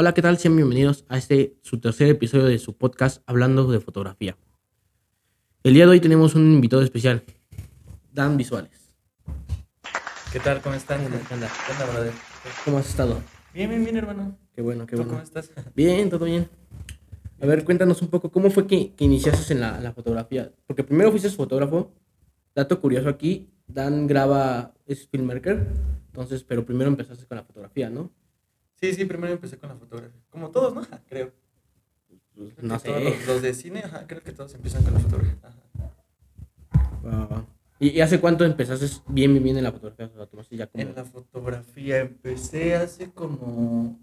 Hola, ¿qué tal? Sean bienvenidos a este, su tercer episodio de su podcast Hablando de Fotografía. El día de hoy tenemos un invitado especial, Dan Visuales. ¿Qué tal? ¿Cómo están? ¿Qué onda? ¿Qué onda, brother? ¿Cómo has estado? Bien, bien, bien, hermano. Qué bueno, qué ¿Tú bueno. cómo estás? Bien, todo bien. A ver, cuéntanos un poco, ¿cómo fue que, que iniciaste en la, en la fotografía? Porque primero fuiste fotógrafo. Dato curioso aquí, Dan graba, es filmmaker, entonces, pero primero empezaste con la fotografía, ¿no? Sí, sí, primero empecé con la fotografía. Como todos, ¿no? Creo. Creo No sé. Los, los de cine, ajá, creo que todos empiezan con la fotografía. Ajá. ¿Y, y hace cuánto empezaste bien, bien, bien en la fotografía? O sea, tomaste ya como... En la fotografía empecé hace como.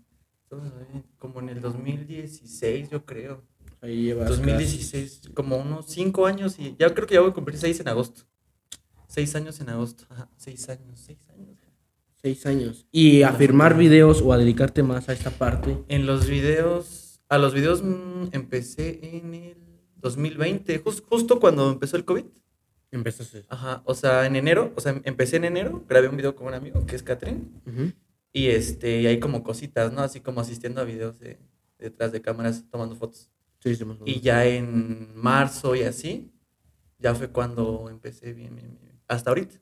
Como en el 2016, yo creo. Ahí llevas 2016, como unos 5 años y ya creo que ya voy a cumplir 6 en agosto. 6 años en agosto. Ajá, 6 años, 6 años. Seis años. ¿Y a firmar videos o a dedicarte más a esta parte? En los videos, a los videos mm, empecé en el 2020, jus- justo cuando empezó el COVID. Empezaste. Ajá, o sea, en enero, o sea, empecé en enero, grabé un video con un amigo que es Catherine, Ujú. y este, y hay como cositas, ¿no? Así como asistiendo a videos de, detrás de cámaras, tomando fotos. Sí, sí, Y ya en marzo y así, ya fue cuando empecé bien, bien, bien. Hasta ahorita.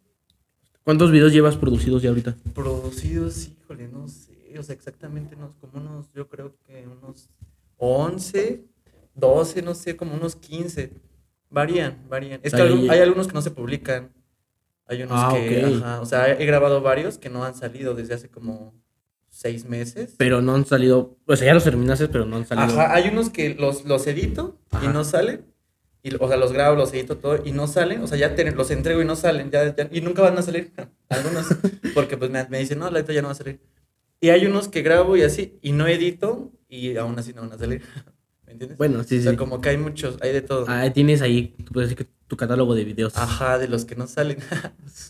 ¿Cuántos videos llevas producidos ya ahorita? Producidos, híjole, no sé, o sea, exactamente unos, como unos, yo creo que unos 11, 12, no sé, como unos 15. Varían, varían. Es que hay algunos que no se publican. Hay unos Ah, que, ok. ajá, o sea, he grabado varios que no han salido desde hace como seis meses. Pero no han salido. O sea, ya los terminaste, pero no han salido. Ajá, hay unos que los, los edito Ajá. y no salen. Y, o sea, los grabo, los edito todo y no salen. O sea, ya te- los entrego y no salen. Ya, ya- y nunca van a salir. Algunos. Porque pues me, me dicen, no, la neta ya no va a salir. Y hay unos que grabo y así y no edito y aún así no van a salir. ¿Me entiendes? Bueno, sí, o sí. sea, como que hay muchos, hay de todo. Ah, tienes ahí, puedes decir que tu catálogo de videos. Ajá, de los que no salen.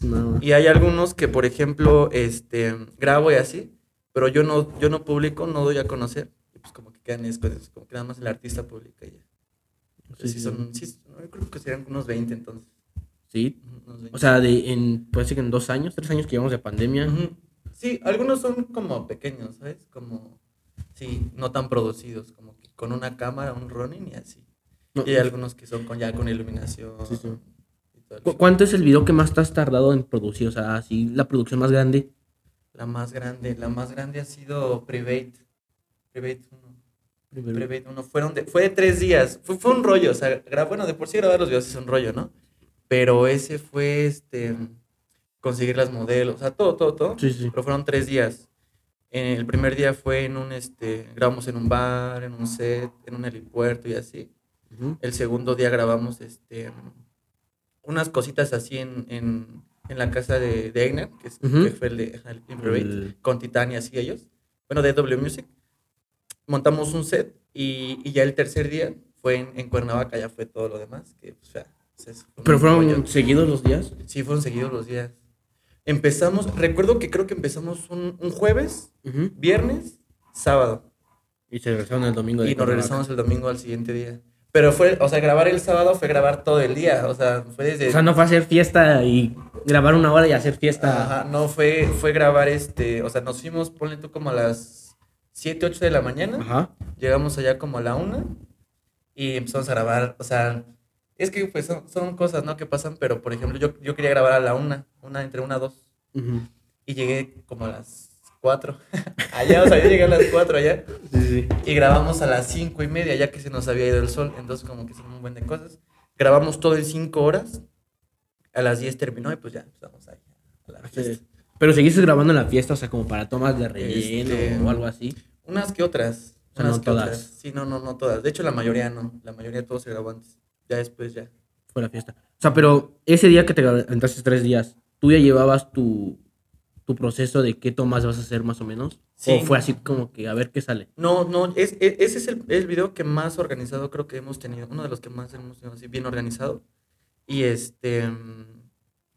No. y hay algunos que, por ejemplo, este, grabo y así, pero yo no, yo no publico, no doy a conocer. Y pues como que quedan esas como que nada más el artista publica y ya. Sí, Sí, sí. son, sí, yo creo que serían unos 20 entonces. Sí. Unos 20. O sea, de, en, puede ser que en dos años, tres años que llevamos de pandemia. Sí, algunos son como pequeños, ¿sabes? Como, sí, no tan producidos, como que con una cámara, un running y así. No, Y hay algunos que son con, ya con iluminación. Sí, sí. ¿Cu-. ¿Cuánto es el video que más te has tardado en producir? O sea, así, la producción más grande. La más grande, la más grande ha sido Private. Private 1. Primero. Private 1. Fueron de, fue de tres días. Fue, fue un rollo. O sea, gra- bueno, de por sí grabar los videos es un rollo, ¿no? Pero ese fue este conseguir las modelos. O sea, todo, todo, todo. Sí, sí. Pero fueron tres días. El primer día fue en un, este, grabamos en un bar, en un set, en un helipuerto y así. El segundo día grabamos, este, unas cositas así en, en, en la casa de, de Egner, que, es, que fue el de el Private El- con Titania y ellos. Bueno, de W Music. Montamos un set y, y ya el tercer día fue en, en Cuernavaca, ya fue todo lo demás. Que, o sea, es- fue ¿Pero fueron seguidos los días? Sí, fueron seguidos los días. Empezamos, recuerdo que creo que empezamos un, un jueves, viernes, sábado. Y se regresaron el domingo. de Y nos regresamos el domingo al siguiente día. Pero fue, o sea, grabar el sábado fue grabar todo el día. O sea, fue desde. O sea, no fue hacer fiesta y grabar una hora y hacer fiesta. Ajá, no, fue, fue grabar este. O sea, nos fuimos, ponle tú como a las 7, 8 de la mañana. Ajá. Llegamos allá como a la 1 y empezamos a grabar. O sea, es que pues son, son cosas, ¿no? Que pasan, pero por ejemplo, yo, yo quería grabar a la 1, una entre una a 2. Ujú. Y llegué como a las 4. allá, o sea, yo llegué a las 4 allá. Sí, sí. Y grabamos a las 5 y media, ya que se nos había ido el sol. Entonces, como que son un buen de cosas. Grabamos todo en 5 horas. A las 10 terminó y pues ya empezamos ahí. A la Sí. Pero seguiste grabando en la fiesta, o sea, como para tomas de relleno Este, o algo así. Unas que otras. O sea, unas no que todas. otras. Sí, no, no, no todas. De hecho, la mayoría no. La mayoría de todos se grabó antes. Ya después ya. Fue la fiesta. O sea, pero ese día que te aventaste tres días, ¿tú ya llevabas tu, tu proceso de qué tomas vas a hacer más o menos? Sí. ¿O fue así como que a ver qué sale? No, no, es, e- ese es el, el video que más organizado creo que hemos tenido. Uno de los que más hemos tenido así bien organizado. Y este.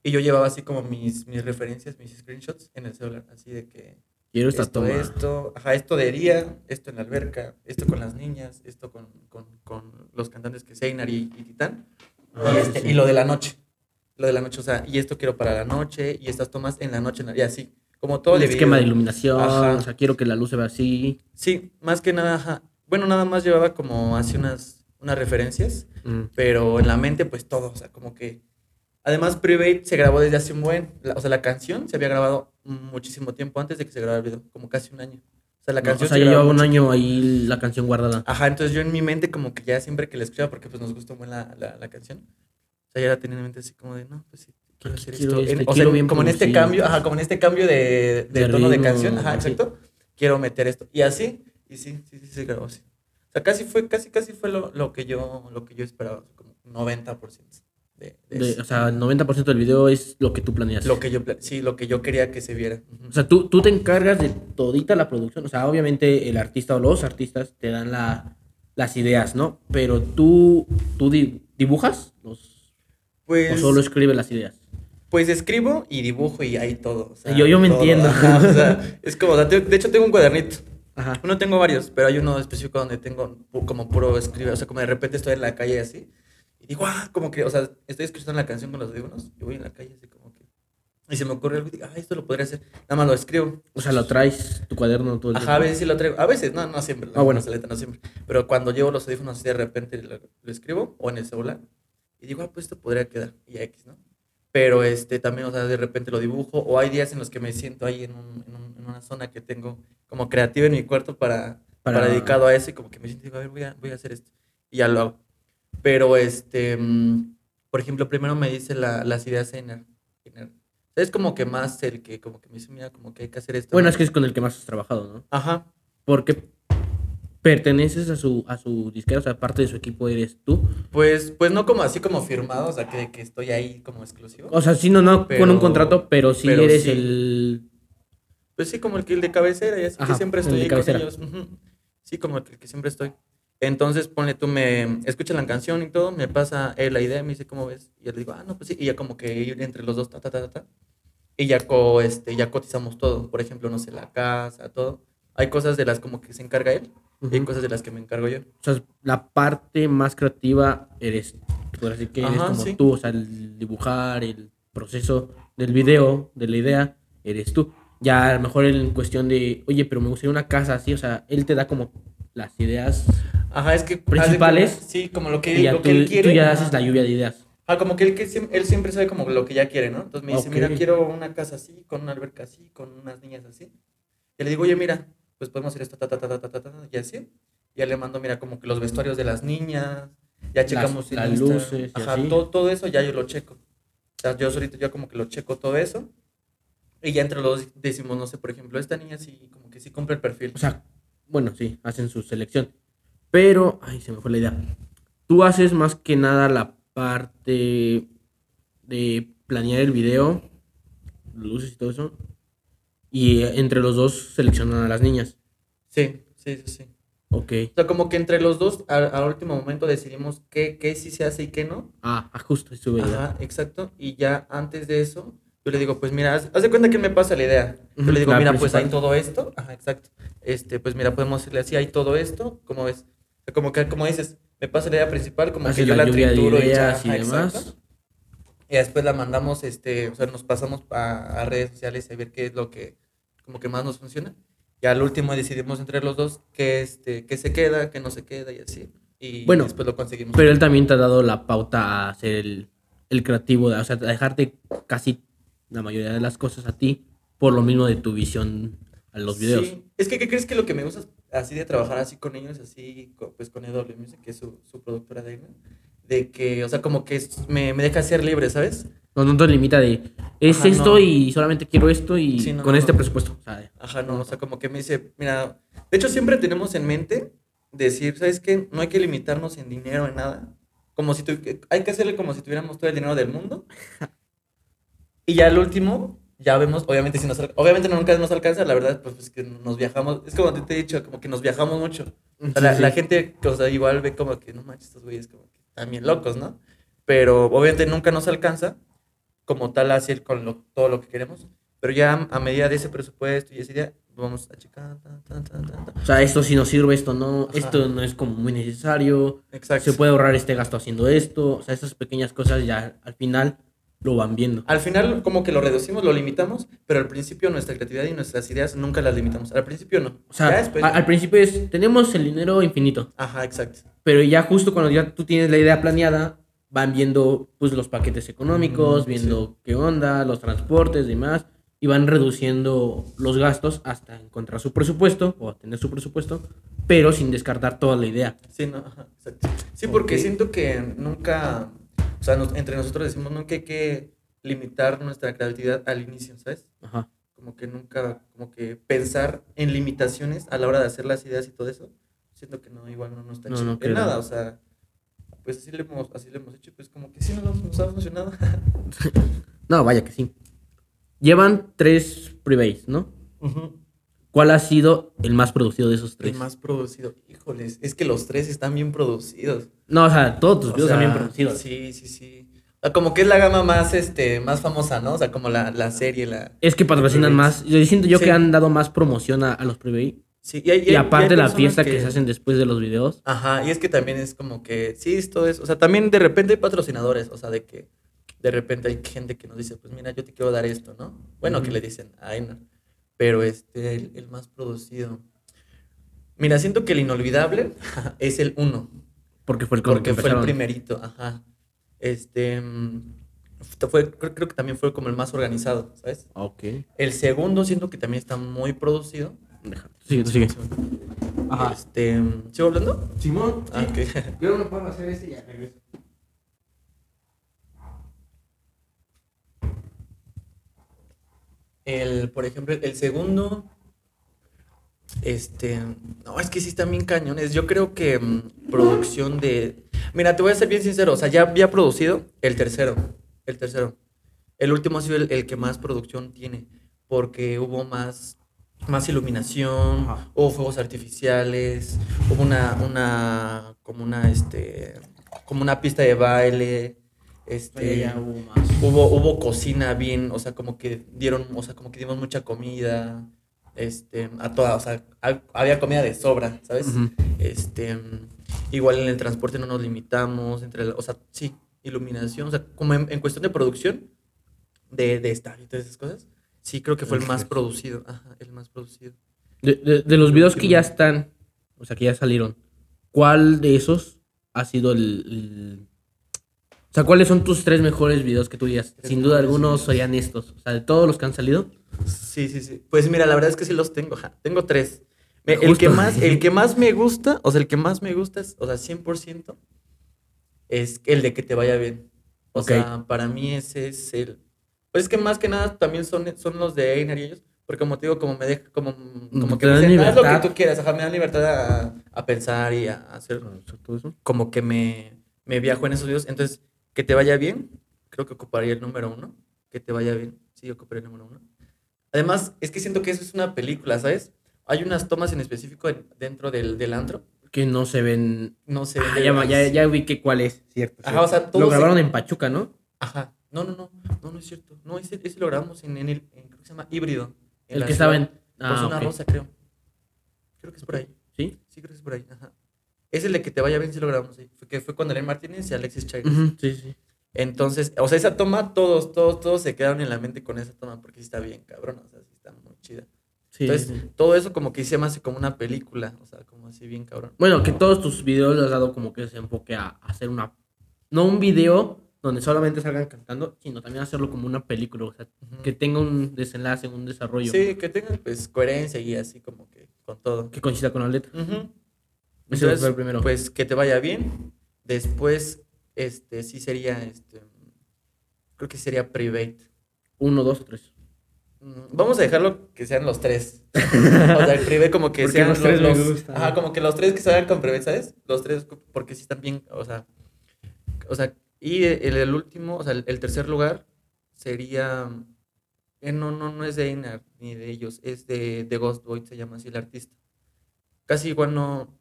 Y yo llevaba así como mis, mis referencias, mis screenshots en el celular. Así de que. Quiero esta esto, toma. esto, ajá, esto de día, esto en la alberca, esto con las niñas, esto con, con, con los cantantes que Seinar y, y Titán. Ah, y, este, sí. y lo de la noche. Lo de la noche, o sea, y esto quiero para la noche, y estas tomas en la noche, y así. como todo el esquema de iluminación, Ajá. o sea, quiero que la luz se vea así. Sí, más que nada, ajá. Bueno, nada más llevaba como así unas, unas referencias, Mm. pero en la mente pues todo, o sea, como que... Además, Private se grabó desde hace un buen, o sea, la canción se había grabado muchísimo tiempo antes de que se grabara el video, como casi un año. O sea, la No, canción o sea, se llevaba un año ahí la canción guardada. Ajá, entonces yo en mi mente como que ya siempre que la escuchaba, porque pues nos gustó muy la, la, la canción, o sea, ya la tenía en mente así como de, no, pues sí, quiero hacer quiero esto. este, En- o sea, como en este cambio, ajá, como en este cambio de, de De tono de canción, ajá, así. exacto, quiero meter esto. Y así, y sí, sí, sí, se grabó así. O sea, casi fue, casi, casi fue lo, lo que yo, lo que yo esperaba, como 90% de, de De- o sea, el 90% del video es lo que tú planeas. Lo que yo, sí, lo que yo quería que se viera. O sea, tú, tú te encargas de todita la producción. O sea, obviamente el artista o los artistas te dan la, las ideas, ¿no? Pero tú, tú di- dibujas los, pues, o solo escribes las ideas. Pues escribo y dibujo y ahí todo. o sea, Yo- yo me todo, entiendo. ajá, o sea, es como, de hecho tengo un cuadernito. Ajá. Uno tengo varios, pero hay uno específico donde tengo como puro escribir. O sea, como de repente estoy en la calle así. Y digo, ah, como que, o sea, estoy escuchando la canción con los audífonos. Y voy en la calle así como que. Y se me ocurre algo y digo, ah, esto lo podría hacer. Nada más lo escribo. O sea, lo traes tu cuaderno todo el Ajá, a veces sí lo traigo. A veces, no, no siempre. Ah, bueno. Neta, no siempre. Pero cuando llevo los audífonos así de repente lo, lo escribo o en el celular. Y digo, ah, pues esto podría quedar. Y X, ¿no? Pero este también, o sea, de repente lo dibujo. O hay días en los que me siento ahí en, un- en un- en una zona que tengo como creativa en mi cuarto para, para... Para- dedicado a eso. Y como que me siento, digo, a ver, voy a, voy a hacer esto. Y ya lo hago. Pero este, mm, por ejemplo, primero me dice la- las ideas. Einer. Es como que más el que, como que me dice, mira, como que hay que hacer esto. Bueno, ¿no? es que es con el que más has trabajado, ¿no? Ajá. Porque perteneces a su, a su disquera, o sea, parte de su equipo eres tú. Pues, pues no como así como firmado, o sea, que, que estoy ahí como exclusivo. O sea, sí, no, no con un contrato, pero sí pero eres sí. el... Pues sí, como el que el de cabecera, y así Ajá, que siempre estoy ahí con ellos. Sí, como el que siempre estoy. Entonces, ponle tú, me escucha la canción y todo, me pasa él la idea, me dice, ¿cómo ves? Y yo le digo, ah, no, pues sí, y ya como que entre los dos, ta, ta, ta, ta, ta. Y ya, co, este, ya cotizamos todo, por ejemplo, no sé, la casa, todo. Hay cosas de las como que se encarga él, y hay cosas de las que me encargo yo. O sea, la parte más creativa eres tú. Así que eres Ajá, como sí. tú, o sea, el dibujar, el proceso del video, de la idea, eres tú. Ya a lo mejor en cuestión de, oye, pero me gustaría una casa así, o sea, él te da como las ideas Ajá, es que... Principales, Sí, como lo que, y ya lo tú, que él quiere. tú ya haces la lluvia de ideas. Ah, como que él, que él siempre sabe como lo que ya quiere, ¿no? Entonces me dice, Ok. mira, quiero una casa así, con una alberca así, con unas niñas así. Y le digo, oye, mira, pues podemos hacer esto, ta, ta, ta, ta, ta, ta, ta, y así. Y ya le mando, mira, como que los vestuarios de las niñas, ya checamos las Insta. luces y Ajá, así. todo, todo eso ya yo lo checo. O sea, yo solito ya como que lo checo todo eso. Y ya entre los dos decimos, no sé, por ejemplo, esta niña sí, como que sí cumple el perfil. O sea, bueno, sí, hacen su selección. Pero, ay, se me fue la idea. Tú haces más que nada la parte de planear el video, luces y todo eso. Y eh, entre los dos seleccionan a las niñas. sí, sí, sí, sí. Ok. O sea, como que entre los dos, al, al último momento decidimos qué, qué sí se hace y qué no. Ah, ah, justo, eso. Ajá, exacto. Y ya antes de eso, yo le digo, pues mira, haz, haz de cuenta que me pasa la idea. Yo le digo, la mira, pues hay todo esto. Ajá, exacto. Este, pues mira, podemos decirle así, hay todo esto. ¿Cómo ves? O sea, como que, como dices, me pasa la idea principal, como Haces que yo la la de trituro y ya, y demás. exacto. Y después la mandamos, este, o sea, nos pasamos a, a redes sociales a ver qué es lo que, como que más nos funciona. Y al último decidimos entre los dos qué, este, qué se queda, qué no se queda y así. Y Bueno, después lo conseguimos. Pero él también te ha dado la pauta a ser el, el creativo, o sea, a dejarte casi la mayoría de las cosas a ti por lo mismo de tu visión a los videos. Sí. Es que, ¿qué crees que lo que me gusta así de trabajar así con ellos, así, pues con EW Music, que es su, su productora de Aina, de que, o sea, como que me, me deja ser libre, ¿sabes? No, no te limita de, es Ajá, esto no. y solamente quiero esto y Sí, no, con no, este presupuesto. O sea, Ajá, no, o sea, como que me dice, mira, de hecho siempre tenemos en mente decir, ¿sabes qué? No hay que limitarnos en dinero, en nada. Como si tu- hay que hacerle como si tuviéramos todo el dinero del mundo. Y ya al último, ya vemos, obviamente si nos obviamente nunca nos alcanza, la verdad, pues, es que nos viajamos, es como te he dicho, como que nos viajamos mucho. O sea, la, Sí, la sí. gente, o sea, igual ve como que, no manches, estos güeyes como que bien locos, ¿no? Pero obviamente nunca nos alcanza como tal así con lo- todo lo que queremos. Pero ya a medida de ese presupuesto y esa idea, vamos a checar. ta, ta, ta. O sea, esto sí nos sirve, esto no, Ajá. esto no es como muy necesario, Exacto. se puede ahorrar este gasto haciendo esto, o sea, esas pequeñas cosas ya al final lo van viendo. Al final, como que lo reducimos, lo limitamos, pero al principio nuestra creatividad y nuestras ideas nunca las limitamos. Al principio no. O sea, Ya después- a- al principio es, tenemos el dinero infinito, Ajá, exacto. pero ya justo cuando ya tú tienes la idea planeada, van viendo pues los paquetes económicos, Mm, viendo qué onda, los transportes y demás, y van reduciendo los gastos hasta encontrar su presupuesto o tener su presupuesto, pero sin descartar toda la idea. Sí, no, ajá, exacto. Sí, porque Ok. siento que nunca, sea, nos- entre nosotros decimos nunca hay que limitar nuestra creatividad al inicio, ¿sabes? Ajá. Como que nunca, como que pensar en limitaciones a la hora de hacer las ideas y todo eso, siento que no, igual no nos está No, no en nada, o sea, pues así le hemos, así le hemos hecho, pues como que sí nos, nos ha funcionado. No, vaya que sí. Llevan tres prebays, ¿no? Ujú. ¿Cuál ha sido el más producido de esos tres? El más producido, híjoles, es que los tres están bien producidos. No, o sea, todos tus O videos sea, están bien producidos. Sí, sí, sí. O sea, como que es la gama más, este, más famosa, ¿no? O sea, como la, la serie, la... Es que patrocinan más. Yo siento yo Sí. que han dado más promoción a, a los prebay. Sí, y, hay- Y, hay- aparte hay la fiesta que... se hacen después de los videos. Ajá, y es que también es como que, sí, esto es, o sea, también de repente hay patrocinadores, o sea, de que de repente hay gente que nos dice, pues mira, yo te quiero dar esto, ¿no? Bueno, que Ujú. le dicen, ay, no. Pero este, el, el más producido. Mira, siento que el inolvidable es el uno, Porque fue el porque fue el primerito, ajá. Este, mm, fue, creo, creo que también fue como el más organizado, ¿sabes? Ok. El segundo siento que también está muy producido. Deja. Sigue, tú sigue. Ajá. Este, ¿sigo hablando? Simón, Ah, ok. Yo no puedo hacer este y ya regreso. El, por ejemplo, el segundo, este, no, es que sí están bien cañones. Yo creo que mm, producción de, mira, te voy a ser bien sincero, o sea, ya había producido el tercero, el tercero. El último ha sido el, el que más producción tiene, porque hubo más, más iluminación, Ajá. hubo fuegos artificiales, hubo una, una, como una, este, como una pista de baile, este, ya hubo más. Hubo, hubo cocina bien, o sea, como que dieron, o sea, como que dimos mucha comida, este, a toda, o sea, ha- había comida de sobra, ¿sabes? Este, igual en el transporte no nos limitamos, entre, la- o sea, sí, iluminación, o sea, como en, en cuestión de producción, de, de estadio y todas esas cosas, sí creo que fue el más producido, ajá, el más producido. De, de- de los videos que ya están, o sea, que ya salieron, ¿cuál de esos ha sido el, sea, ¿cuáles son tus tres mejores videos que tú digas? Tres Sin duda algunos serían estos. O sea, de todos los que han salido. Sí, sí, sí. Pues mira, la verdad es que sí los tengo, ajá, tengo tres. Me- el, que más, el que más me gusta, o sea, el que más me gusta es, o sea, 100%, es el de que te vaya bien. O Ok. sea, para mí ese es el... Pues es que más que nada también son, son los de Einar y ellos, porque como te digo, como me deja, como, como que me dicen, haz lo que tú quieras, ajá, me dan libertad a, a pensar y a hacer Todo eso. como que me, me viajo en esos videos. Entonces, que te vaya bien, creo que ocuparía el número uno. Que te vaya bien, sí, ocuparía el número uno. Además, es que siento que eso es una película, ¿sabes? Hay unas tomas en específico en- dentro del, del antro. Que no se ven. No sé. Ah, ya, ya, ya ubiqué cuál es, cierto. Ajá, cierto. o sea, todo Lo se- grabaron en Pachuca, ¿no? Ajá. No, no, no. No, no es cierto. No, ese, ese lo grabamos en, en el. en- creo que se llama híbrido. en El que estaba en. Por Ah, zona ok. rosa, creo. Creo que es por ahí. ¿Sí? Sí, creo que es por ahí. Ajá. Es el de que te vaya bien si lo grabamos ahí. Fue, que fue con Alen Martínez y Alexis Chávez. Ujú, Sí, sí. Entonces, o sea, esa toma, todos, todos, todos se quedaron en la mente con esa toma porque sí está bien, cabrón, o sea, sí está muy chida. sí, Entonces, sí. todo eso como que se me hace como una película, o sea, como así bien cabrón. Bueno, que todos tus videos les has dado como que ese enfoque a, hacer una. No un video donde solamente salgan cantando, sino también hacerlo como una película. O sea, Ujú. que tenga un desenlace, un desarrollo Sí, que tengan pues coherencia y así como que con todo. que coincida con la letra. Ujú. Ese Entonces, fue el primero. pues que te vaya bien. Después, este, sí sería, este, creo que sería private. Uno, dos, tres. Mm, Vamos a dejarlo que sean los tres. o sea, el privé como que Porque sean los tres me los-. Ajá, como que los tres que se hagan con privé, ¿sabes? Los tres, porque sí están bien, o sea. O sea, y el, el último, o sea, el, el tercer lugar sería. eh, no, no, no es de Einar ni de ellos, es de, de Ghost Boy, se llama así el artista. Casi igual no,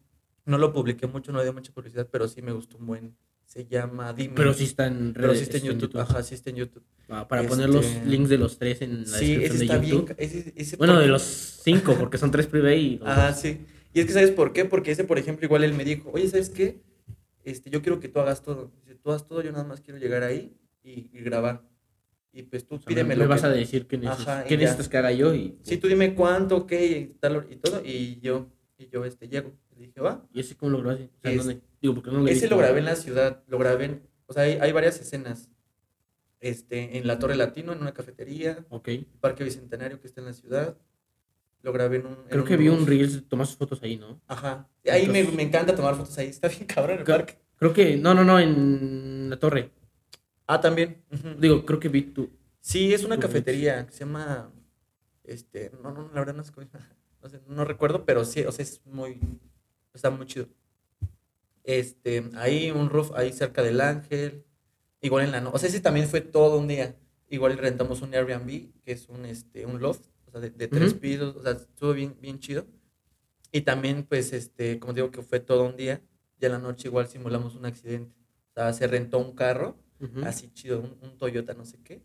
no lo publiqué mucho, no dio mucha publicidad, pero sí me gustó un buen. Se llama Dime. Pero sí está en Pero redes, sí está en YouTube. Ajá, sí está en YouTube. Ah, Para poner los Este- links de los tres en la Sí, descripción de está bien. YouTube. ca- ese- ese Bueno, de los cinco, porque son tres privé y. Ah, sí. Y es que, ¿sabes por qué? Porque ese, por ejemplo, igual él me dijo, oye, ¿sabes qué? Este, yo quiero que tú hagas todo. Dice, tú haz todo, yo nada más quiero llegar ahí y, y grabar. y pues tú O sea, pídeme me, lo me vas que- a decir qué, neces- Ajá, qué necesitas que haga yo y... Sí, tú dime cuánto, qué, y tal, y todo, y yo, y yo este, llego. Dije, va. ¿Y ese cómo lo grabaste? O sea, Es- ¿dónde? Digo, porque no lo Ese lo grabé en la ciudad, lo grabé en, o sea, hay, hay varias escenas. Este, en la Torre Latino, en una cafetería, Ok. el Parque Bicentenario que está en la ciudad. Lo grabé en un. en Creo que vi un bus. Reels, tomas fotos ahí, ¿no? Ajá. Ahí me, Entonces- me encanta tomar fotos ahí. Está bien cabrón el Creo- parque. Creo que... No, no, no, en la torre. Ah, también. Digo, creo que vi tu... Sí, es una cafetería que se llama. Este. No, no, la verdad no llama. No, sé, no recuerdo, pero sí, o sea, es muy. Está muy chido. Este. Ahí un roof, ahí cerca del Ángel. Igual en la noche. O sea, ese también fue todo un día. Igual rentamos un Airbnb, que es un, este, un loft, o sea, de, de tres pisos. O sea, estuvo bien, bien chido. Y también, pues, este, como digo, que fue todo un día. Y en la noche igual simulamos un accidente. O sea, se rentó un carro así chido, un, un Toyota no sé qué.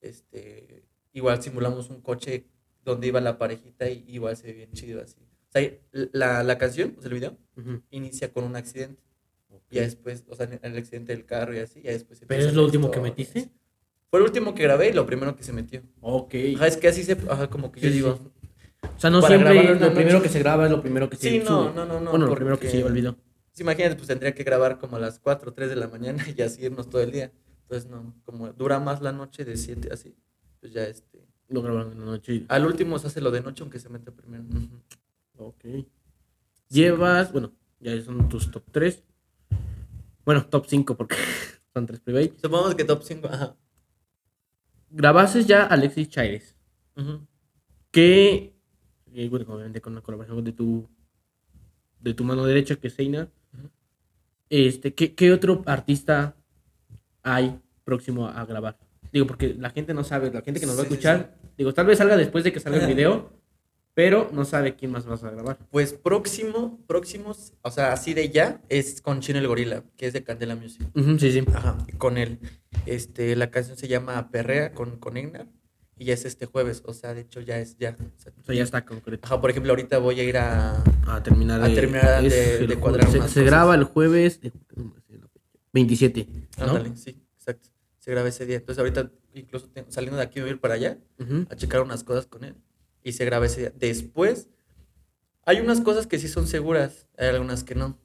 Este, igual simulamos un coche donde iba la parejita y igual se ve bien chido así. Sea, la, la canción, o sea, el video, Ujú. inicia con un accidente. Ok. Y ya después, o sea, el accidente del carro y así, ya después ¿Pero empieza es lo último que historia. metiste? Fue el último que grabé y lo primero que se metió. Ok. Ajá, es que así se, ajá, como que yo Sí, digo. sí. O sea, no siempre grabarlo la lo primero noche. que se graba es lo primero que se Sí, no, no, no, no. Bueno, lo primero que se el video. pues, imagínate, pues tendría que grabar como a las 4 o 3 de la mañana y así irnos todo el día. Entonces, no, como dura más la noche de 7 así, pues ya este. Lo graban en la noche. y- Al último se hace lo de noche, aunque se mete primero. Ujú. Ok. Llevas, bueno, ya son tus top 3. Bueno, top 5 porque son 3 private. Supongamos que top 5. Ajá. Grabases ya Alexis Chaires. Que, eh, bueno, obviamente con la colaboración de tu de tu mano derecha, que es Seina. Ujú. Este, ¿qué, qué otro artista hay próximo a grabar? Digo, porque la gente no sabe, la gente que nos va a Sí, sí, escuchar, digo, tal vez salga después de que salga el video, pero no sabe quién más vas a grabar. Pues próximo, próximos, o sea, así de ya, es con Chino el Gorila, que es de Candela Music. Ujú, sí, sí. Ajá, con él. Este, la canción se llama Perrea con, con Egnar y ya es este jueves, o sea, de hecho ya es ya. o sea, ya está concreto. Ajá, por ejemplo, ahorita voy a ir a... A terminar A terminar de- de cuadrar Se, se graba el jueves eh, no me sé la fecha, 27. ¿no? Ándale, sí, exacto. Se graba ese día. Entonces ahorita, incluso saliendo de aquí, voy a ir para allá a checar unas cosas con él. Y se graba ese día. Después, hay unas cosas que sí son seguras, hay algunas que no.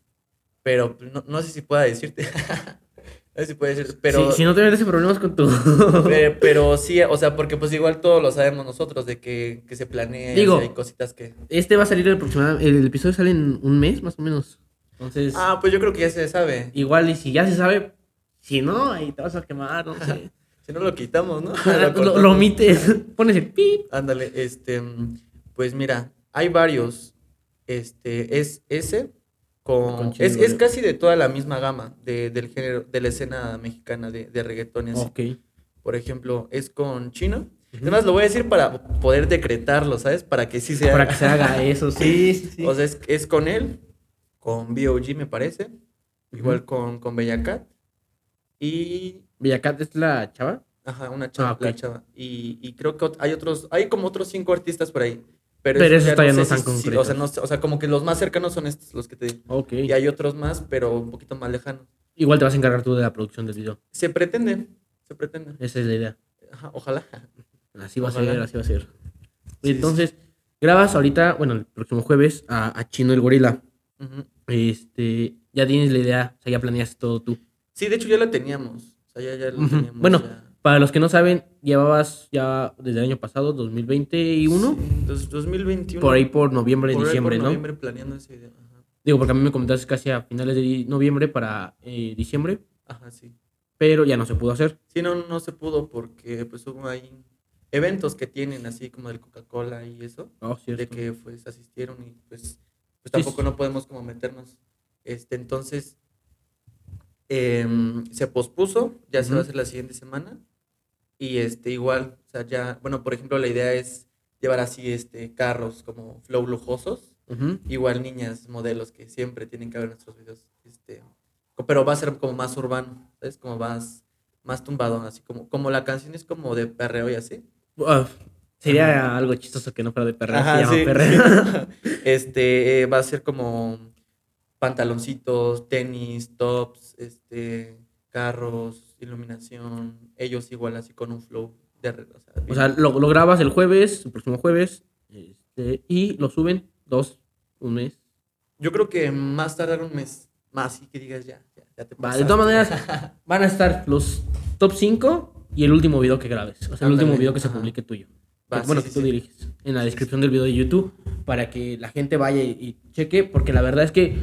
Pero pues, no, no sé si pueda decirte. no sé si puedo decirte. Pero, si, si no te metes en problemas con tu. pero, pero sí, o sea, porque pues igual todo lo sabemos nosotros de que, que se planea Digo- así hay cositas que. este va a salir aproximadamente. El episodio sale en un mes, más o menos. Entonces, Ah, pues yo creo que ya se sabe. igual, y si ya se sabe, si no, ahí te vas a quemar, no sé. Si no lo quitamos, ¿no? lo, lo omites, pones el pip. Ándale, este, pues mira, hay varios. Este, es ese con, es, es casi de toda la misma gama de, del género, de la escena mexicana de, de reggaetón y así. Ok. Por ejemplo, es con Chino. Además, lo voy a decir para poder decretarlo, ¿sabes? Para que sí sea. Para que se haga eso, sí, sí, sí. O sea, es, es con él, con B.O.G. me parece, igual con, con Bella Cat y Villacat es la chava. Ajá, una chava, Ah, ok. la chava. Y, y creo que hay otros, hay como otros cinco artistas por ahí. Pero, Pero esos ya todavía no están si- si- o sea, no o sea, como que los más cercanos son estos, los que te digo. Ok. Y hay otros más, pero un poquito más lejanos. Igual te vas a encargar tú de la producción del video. Se pretende, se pretende. Esa es la idea. Ajá, ojalá. Así va a ser, así va a ser. Sí, sí, Entonces, grabas ahorita, bueno, el próximo jueves a, a Chino el Gorila. Este, ya tienes la idea, o sea, ya planeaste todo tú. Sí, de hecho ya la teníamos. Sea, ya, ya la Ujú. teníamos. Bueno, ya. Para los que no saben, llevabas ya desde el año pasado, 2021, Sí, dos- 2021. por ahí por noviembre, por ahí por diciembre, ¿no? noviembre planeando ese video. Ajá. Digo, porque a mí me comentaste casi a finales de noviembre para eh, diciembre, Ajá, sí. pero ya no se pudo hacer. Sí, no, no se pudo porque pues hubo ahí eventos que tienen así como del Coca-Cola y eso. Oh, cierto. de que pues asistieron y pues, pues Sí, tampoco sí. no podemos como meternos. Este, entonces em, se pospuso, ya se va a hacer la siguiente semana. Y este, igual, o sea, ya, bueno, por ejemplo, la idea es llevar así este carros como flow lujosos. Ujú. Igual niñas, modelos que siempre tienen que ver nuestros videos. Este, pero va a ser como más urbano, ¿sabes? Como más, más tumbado, así como, como la canción es como de perreo y así. Ah, sería algo chistoso que no fuera de perreo, Ajá, se llama sí, perreo. este eh, va a ser como pantaloncitos, tenis, tops, este, carros, iluminación, ellos igual así con un flow de re- o sea, O sea, lo, lo grabas el jueves, el próximo jueves, este, y lo suben dos, un mes. yo creo que más tardar un mes más y que digas ya, ya, ya te Va, de todas maneras, van a estar los top 5 y el último video que grabes. O sea, el último video que se publique tuyo. Va, bueno, sí, que tú sí. diriges. En la descripción del video de YouTube. Para que la gente vaya y, y cheque. Porque la verdad es que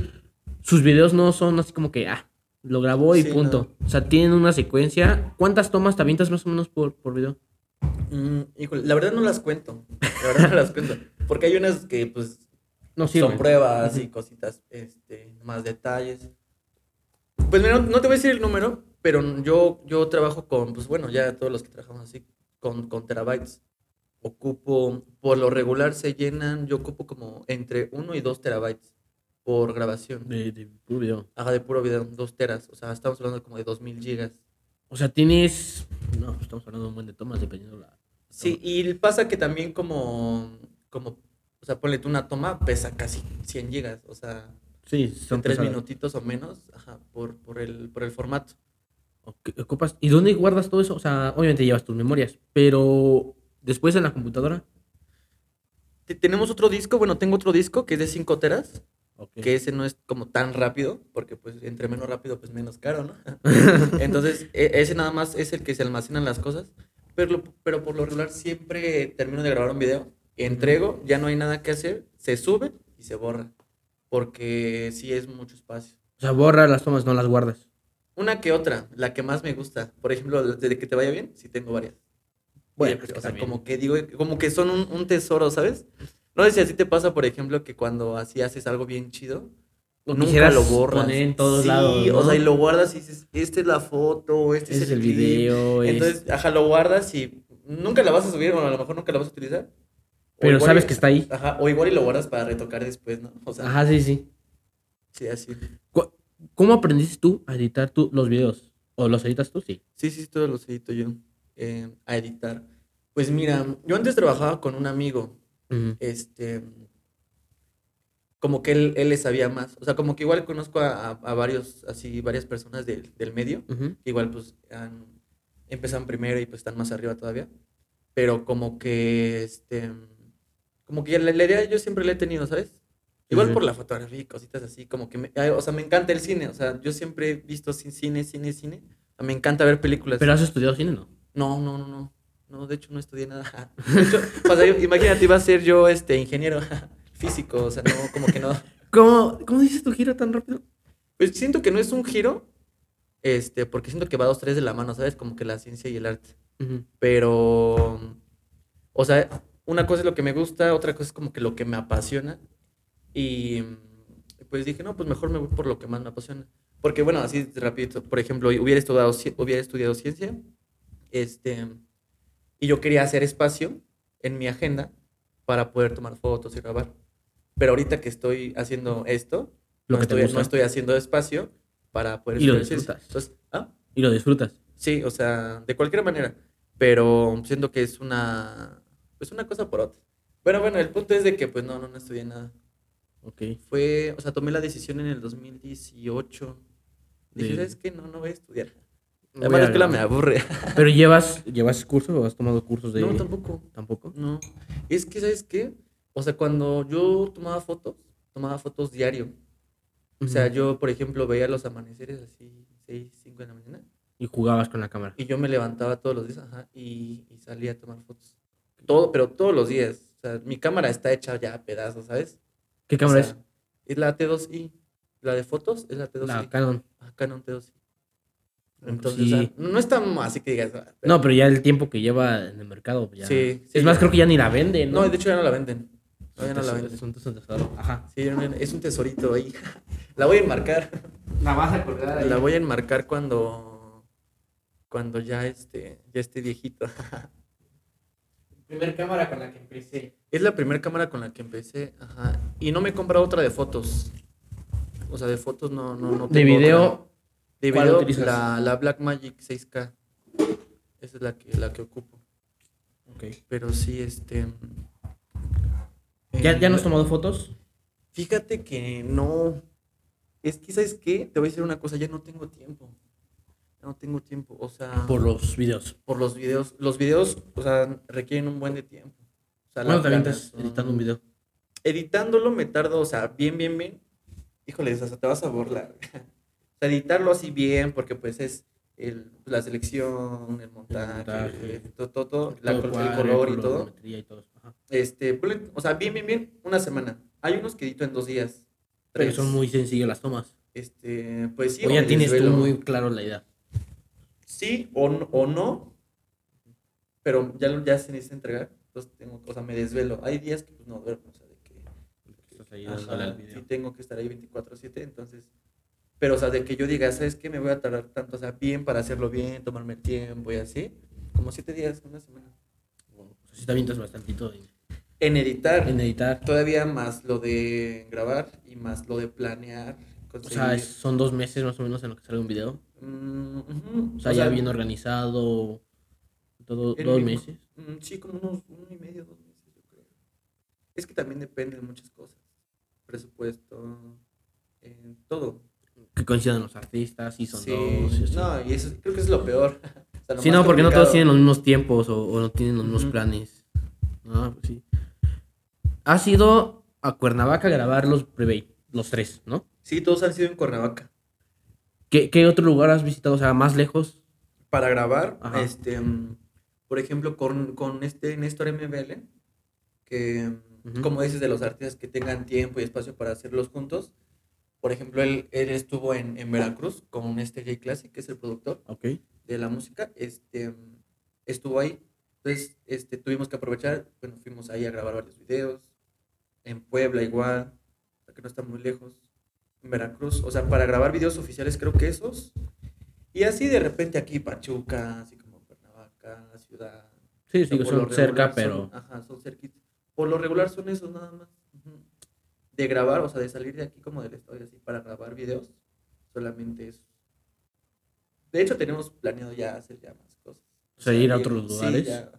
sus videos no son así como que, ah, lo grabó y Sí, punto. O sea, tienen una secuencia. ¿Cuántas tomas te avientas más o menos por, por video? Mm, híjole, la verdad no las cuento. La verdad no las cuento. Porque hay unas que pues No son pruebas y cositas, este, más detalles. Pues mira, no, no te voy a decir el número, pero yo, yo trabajo con, pues bueno, ya todos los que trabajamos así, con, con terabytes. Ocupo, por lo regular se llenan, yo ocupo como entre 1 y 2 terabytes por grabación. De, de puro video. Ajá, de puro video, 2 teras. O sea, estamos hablando como de 2000 gigas. O sea, tienes. No, pues estamos hablando de un buen de tomas dependiendo la. Sí, y pasa que también como, como, o sea, ponle tú una toma, pesa casi 100 gigas. O sea, Sí, son en tres pesadas. minutitos o menos, ajá, por, por, el, por el formato. Ocupas- ¿Y dónde guardas todo eso? O sea, obviamente llevas tus memorias, pero después en la computadora. Te- Tenemos otro disco, bueno, tengo otro disco que es de 5 teras, Que ese no es como tan rápido, porque pues entre menos rápido, pues menos caro, ¿no? Entonces, e- ese nada más es el que se almacenan las cosas, pero, pero por lo regular siempre termino de grabar un video, entrego, ya no hay nada que hacer, se sube y se borra, porque sí es mucho espacio. O sea, borra las tomas, no las guardas. Una que otra, la que más me gusta, por ejemplo, desde que te vaya bien, sí tengo varias. Bueno, pues o sea, también. como que digo, como que son un, un tesoro, ¿sabes? No sé si así te pasa, por ejemplo, que cuando así haces algo bien chido, Lo nunca lo borras. poner en todos Sí, lados. o sea, y lo guardas y dices, esta es la foto, este Ese es el, clip". video. es- Entonces, ajá, lo guardas y nunca la vas a subir, o a lo mejor nunca la vas a utilizar. Pero sabes y- que está ahí. Ajá, o igual y lo guardas para retocar después, ¿no? O sea, Ajá, sí, sí. sí, así. ¿Cómo aprendiste tú a editar tú los videos? ¿O los editas tú? Sí. Sí, sí, todos los edito yo eh, a editar. Pues mira, yo antes trabajaba con un amigo, Este, como que él, él le sabía más. O sea, como que igual conozco a, a- a varios, así, varias personas del, del medio, que igual pues han, empezaron primero y pues están más arriba todavía. Pero como que, este, como que la, la idea yo siempre la he tenido, ¿sabes? Igual por la fotografía y cositas así, como que, me, o sea, me encanta el cine, o sea, yo siempre he visto ci- cine, cine, cine. Me encanta ver películas. ¿Pero has estudiado cine, no? No, no, no, no. No, de hecho no estudié nada. De hecho, o sea, yo- imagínate, iba a ser yo este ingeniero físico, o sea, no, como que no. ¿Cómo, ¿Cómo dices tu giro tan rápido? Pues siento que no es un giro, este, porque siento que va dos, tres de la mano, ¿sabes? Como que la ciencia y el arte. Pero, o sea, una cosa es lo que me gusta, otra cosa es como que lo que me apasiona. Y pues dije, no, pues mejor me voy por lo que más me apasiona. Porque, bueno, así rapidito, por ejemplo, hubiera estudiado, hubiera estudiado ciencia, este, y yo quería hacer espacio en mi agenda para poder tomar fotos y grabar. Pero ahorita que estoy haciendo esto, Lo no, que estoy, no estoy haciendo espacio para poder Y lo disfrutas. Entonces, ¿ah? Y lo disfrutas. Sí, o sea, de cualquier manera. Pero siento que es una, pues una cosa por otra. Bueno, bueno, el punto es de que pues no, no, no estudié nada. Ok. Fue, o sea, tomé la decisión en el 2018. Dije, De- ¿sabes qué? No, no voy a estudiar. Voy Además, la escuela me aburre. ¿Pero llevas, llevas cursos o has tomado cursos de...? No, tampoco. ¿Tampoco? No. Es que, ¿sabes qué? O sea, cuando yo tomaba fotos, tomaba fotos diario. O sea, yo, por ejemplo, veía los amaneceres así, 6, 5 de la mañana. Y jugabas con la cámara. Y yo me levantaba todos los días, ajá, y, y salía a tomar fotos. Todo, pero todos los días. O sea, mi cámara está hecha ya a pedazos, ¿sabes? ¿Qué cámara O sea, Es la T2i. La de fotos es la es? T2i. La Canon. Ah, Canon T2i. Pues Entonces, sí. o sea, no es tan así que digas. ah, No, pero ya el tiempo que lleva en el mercado, ya... Sí, sí, es más, ya. creo que ya ni la venden, ¿no? No, de hecho ya no la venden. No, ya no la Es- venden. es un- es un tesoro. Ajá. Sí, es un tesorito ahí. La voy a enmarcar. La vas a colgar La voy a enmarcar cuando. Cuando ya este, ya esté viejito. Primer cámara con la que empecé. Es la primera cámara con la que empecé, ajá. Y no me he comprado otra de fotos. O sea, de fotos no, no, no De tengo video, otra. De ¿cuál video, utilizas? la, la Blackmagic 6K. Esa es la que, la que ocupo. Ok. Pero sí, este. ¿Ya, eh, ¿Ya no has tomado fotos? Fíjate que no. Es que, ¿sabes qué? Te voy a decir una cosa, ya no tengo tiempo. ya no tengo tiempo, o sea, Por los videos. por los videos, los videos, o sea, requieren un buen de tiempo. O sea, la ¿Cuándo te planeación- editando un video? Editándolo me tardo, o sea, bien, bien, bien. Híjole, o sea, te vas a burlar. Editarlo así bien, porque pues es el, la selección, el montaje, montaje. todo, todo, todo, la cuadre, el color y todo. y todo. Este, ponle- o sea, bien, bien, bien, una semana. Hay unos que edito en dos días. Pero tres. son muy sencillas las tomas. Este, pues sí. o ya tienes tú muy claro la idea. Sí o, no- o no, pero ya, ya se necesita entregar. Entonces, tengo, o sea, me desvelo. Hay días que pues no duermo, o sea, de que ahí Ajá, sí tengo que estar ahí 24/7, entonces, pero o sea, de que yo diga, ¿sabes qué? Me voy a tardar tanto, o sea, bien para hacerlo bien, tomarme el tiempo y así, como siete días, una semana. O sea, si te avientas bastantito en, En editar, en editar. todavía más lo de grabar y más lo de planear. O conseguir- sea, es- son dos meses más o menos en lo que sale un video. Mm, ujú, O sea, ya bien organizado. Todo, dos mi- meses. mm, Sí, como unos uno y medio, dos meses, yo creo. Es que también depende de muchas cosas. Presupuesto, eh, todo. Que coincidan los artistas y son Sí, dos. y así. no, y eso creo que es lo peor. O sea, lo Sí, no, porque no todos tienen los mismos tiempos o, o no tienen los mismos planes. No, pues sí. Has ido a Cuernavaca a grabar los los tres, ¿no? Sí, todos han sido en Cuernavaca. ¿Qué, qué otro lugar has visitado? O sea, más lejos. Para grabar, Ajá. este, mm, por ejemplo, con, con este Néstor MBL, que, mm, como dices, de los artistas que tengan tiempo y espacio para hacerlos juntos. Por ejemplo, él, él estuvo en, en Veracruz con este J Classic, que es el productor de la música. Este, estuvo ahí. Entonces, este, tuvimos que aprovechar. Bueno, fuimos ahí a grabar varios videos. En Puebla igual, que no está muy lejos. En Veracruz, o sea, para grabar videos oficiales creo que esos. Y así de repente aquí Pachuca, así como Cuernavaca, ciudad. Sí, sí, son cerca, pero. ajá, son cerquitos. Por lo regular son esos nada más. De grabar, o sea, de salir de aquí como del estadio así para grabar videos, solamente eso. De hecho, tenemos planeado ya hacer ya más cosas. O sea, ir a otros sí, lugares. ya.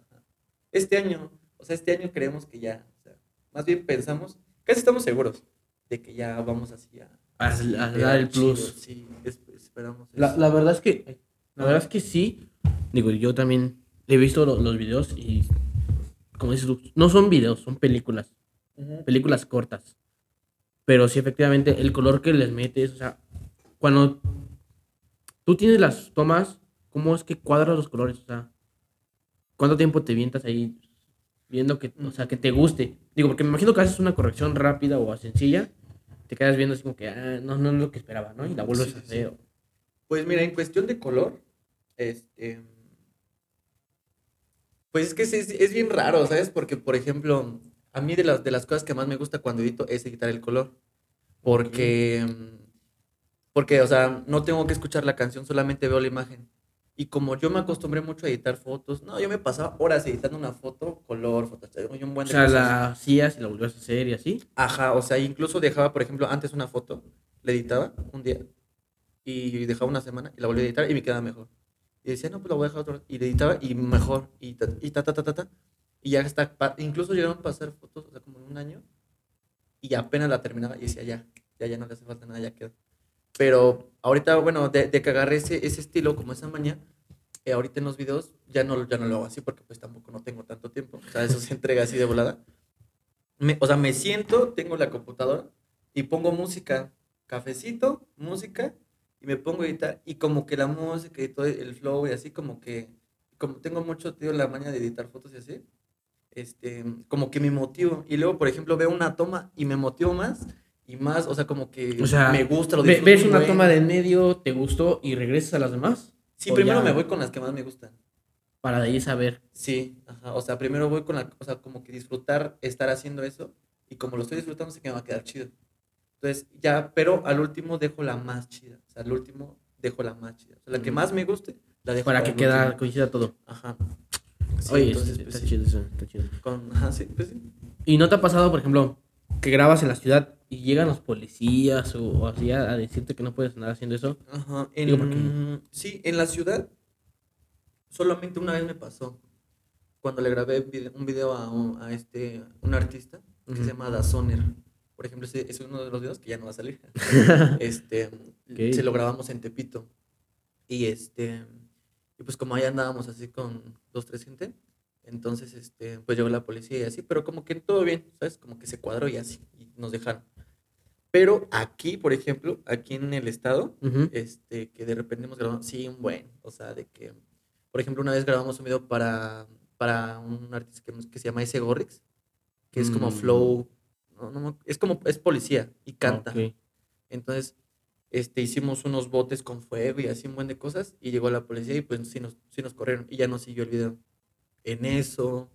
Este año, o sea, este año creemos que ya, o sea, más bien pensamos, casi estamos seguros de que ya vamos así a, A, a dar el chido, plus. Sí, es- esperamos. La, eso. la verdad es que. La verdad es que sí. Digo, yo también he visto lo- los videos y. Como dices tú, no son videos, son películas. Películas cortas. Pero sí, efectivamente, el color que les metes, o sea, cuando tú tienes las tomas, ¿cómo es que cuadras los colores? O sea, ¿cuánto tiempo te vientas ahí viendo que, o sea, que te guste? Digo, porque me imagino que haces una corrección rápida o sencilla, te quedas viendo así como que, ah, no, no es lo que esperaba, ¿no? Y la vuelves Sí, a hacer. sí. Pues mira, en cuestión de color, este. Pues es que es, es- es bien raro, ¿sabes? Porque, por ejemplo, a mí de las, de las cosas que más me gusta cuando edito es editar el color. Porque. Porque, o sea, no tengo que escuchar la canción, solamente veo la imagen. Y como yo me acostumbré mucho a editar fotos, no, yo me pasaba horas editando una foto, color, foto, un O buen de sea, la hacías y la volvías a hacer y así. Ajá, o sea, incluso dejaba, por ejemplo, antes una foto, la editaba un día y dejaba una semana y la volví a editar y me quedaba mejor. Y decía, no, pues la voy a dejar otro y la editaba y mejor y ta, y ta, ta, ta, ta, ta. Y ya está, incluso llegaron a pasar fotos, o sea, como en un año y apenas la terminaba y decía, ya, ya, ya no le hace falta nada, ya quedó. Pero ahorita, bueno, de, de que agarré ese, ese estilo, como esa mañana, eh, ahorita en los videos ya no, ya no lo hago así porque pues tampoco no tengo tanto tiempo. O sea, eso se entrega así de volada. Me- o sea, me siento, tengo la computadora y pongo música, cafecito, música, y me pongo a editar. Y como que la música y todo el flow y así, como que, como tengo mucho, tío, la maña de editar fotos y así, este, como que me motivo. Y luego, por ejemplo, veo una toma y me motivo más y más, o sea, como que O sea, me gusta, lo disfruto ves un una toma de medio, te gustó y regresas a las demás Sí, primero ya- me voy con las que más me gustan. para de ahí saber. Sí, ajá. O sea, primero voy con la, o sea, como que disfrutar estar haciendo eso y como lo estoy disfrutando sé que me va a quedar chido. Entonces, ya, pero al último dejo la más chida. O sea, al último dejo la más chida. O sea, la que Ujú. más me guste, la dejo Para que el queda, último. coincida todo. Ajá. Sí, Oye, entonces, está, pues, está sí. chido eso, está chido. Con, ajá, sí, pues sí. ¿Y no te ha pasado, por ejemplo, que grabas en la ciudad y llegan los policías o, o así a, a decirte que no puedes andar haciendo eso? Ajá. En, Digo, porque- Sí, en la ciudad solamente una vez me pasó. Cuando le grabé un video a, un- a este, un artista que se llama Dazoner. Por ejemplo, ese, es uno de los videos que ya no va a salir. este. Se lo grabamos en Tepito. Y este, y pues como ahí andábamos así con dos, tres gente, entonces este, pues llegó la policía y así, pero como que todo bien, ¿sabes? Como que se cuadró y así, y nos dejaron. Pero aquí, por ejemplo, aquí en el estado, Ujú. este, que de repente hemos grabado, sí, un buen, o sea, de que, por ejemplo, una vez grabamos un video para, para un artista que, que se llama S. Gorrix, que es como Mm. flow, no, no es como, es policía y canta. Ok. Entonces, este, hicimos unos botes con fuego y así un buen de cosas y llegó la policía y pues sí nos, sí nos corrieron y ya no siguió el video. En eso,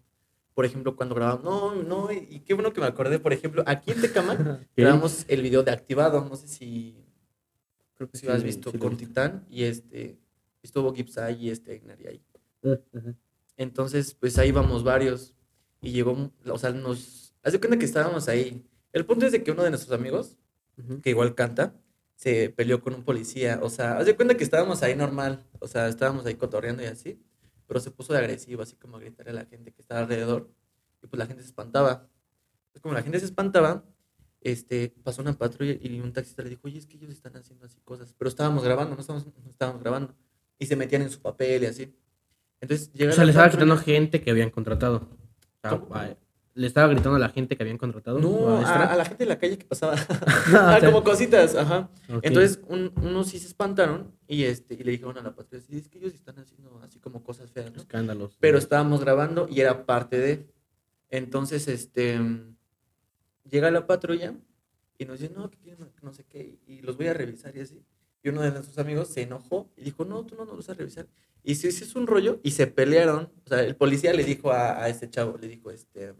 por ejemplo, cuando grabamos, no, no, y, y qué bueno que me acordé, por ejemplo, aquí en Tecama grabamos el video de Activado, no sé si, Creo que si lo has sí, visto sí con. Titán y este, estuvo Gipsay y este Einar y ahí. Ujú. Entonces, pues ahí vamos varios. Y llegó, o sea, nos... Hace cuenta que estábamos ahí. El punto es de que uno de nuestros amigos, Ujú. que igual canta, se peleó con un policía. O sea, haz de cuenta que estábamos ahí normal. O sea, estábamos ahí cotorreando y así. Pero se puso de agresivo, así como a gritarle a la gente que estaba alrededor. Y pues la gente se espantaba. Pues como la gente se espantaba, este, pasó una patrulla y un taxista le dijo, oye, es que ellos están haciendo así cosas. Pero estábamos grabando, no estábamos, no estábamos grabando. Y se metían en su papel y así. Entonces llega O sea, la le estaba quitando gente que habían contratado. O sea, le estaba gritando a la gente que habían contratado. No, ¿A la gente de la calle que pasaba. Ah, como cositas, ajá. Entonces, un- unos sí se espantaron y, este, y le dijeron a la patrulla, sí, es que ellos están haciendo así como cosas feas, ¿no? Escándalos. Pero estábamos grabando y era parte de. Entonces, este, llega la patrulla y nos dice, no, que no sé qué, y los voy a revisar y así. Y uno de nuestros amigos se enojó y dijo, no, tú no nos vas a revisar. Y se hizo un rollo y se pelearon. O sea, el policía le dijo a, a este chavo, le dijo, este,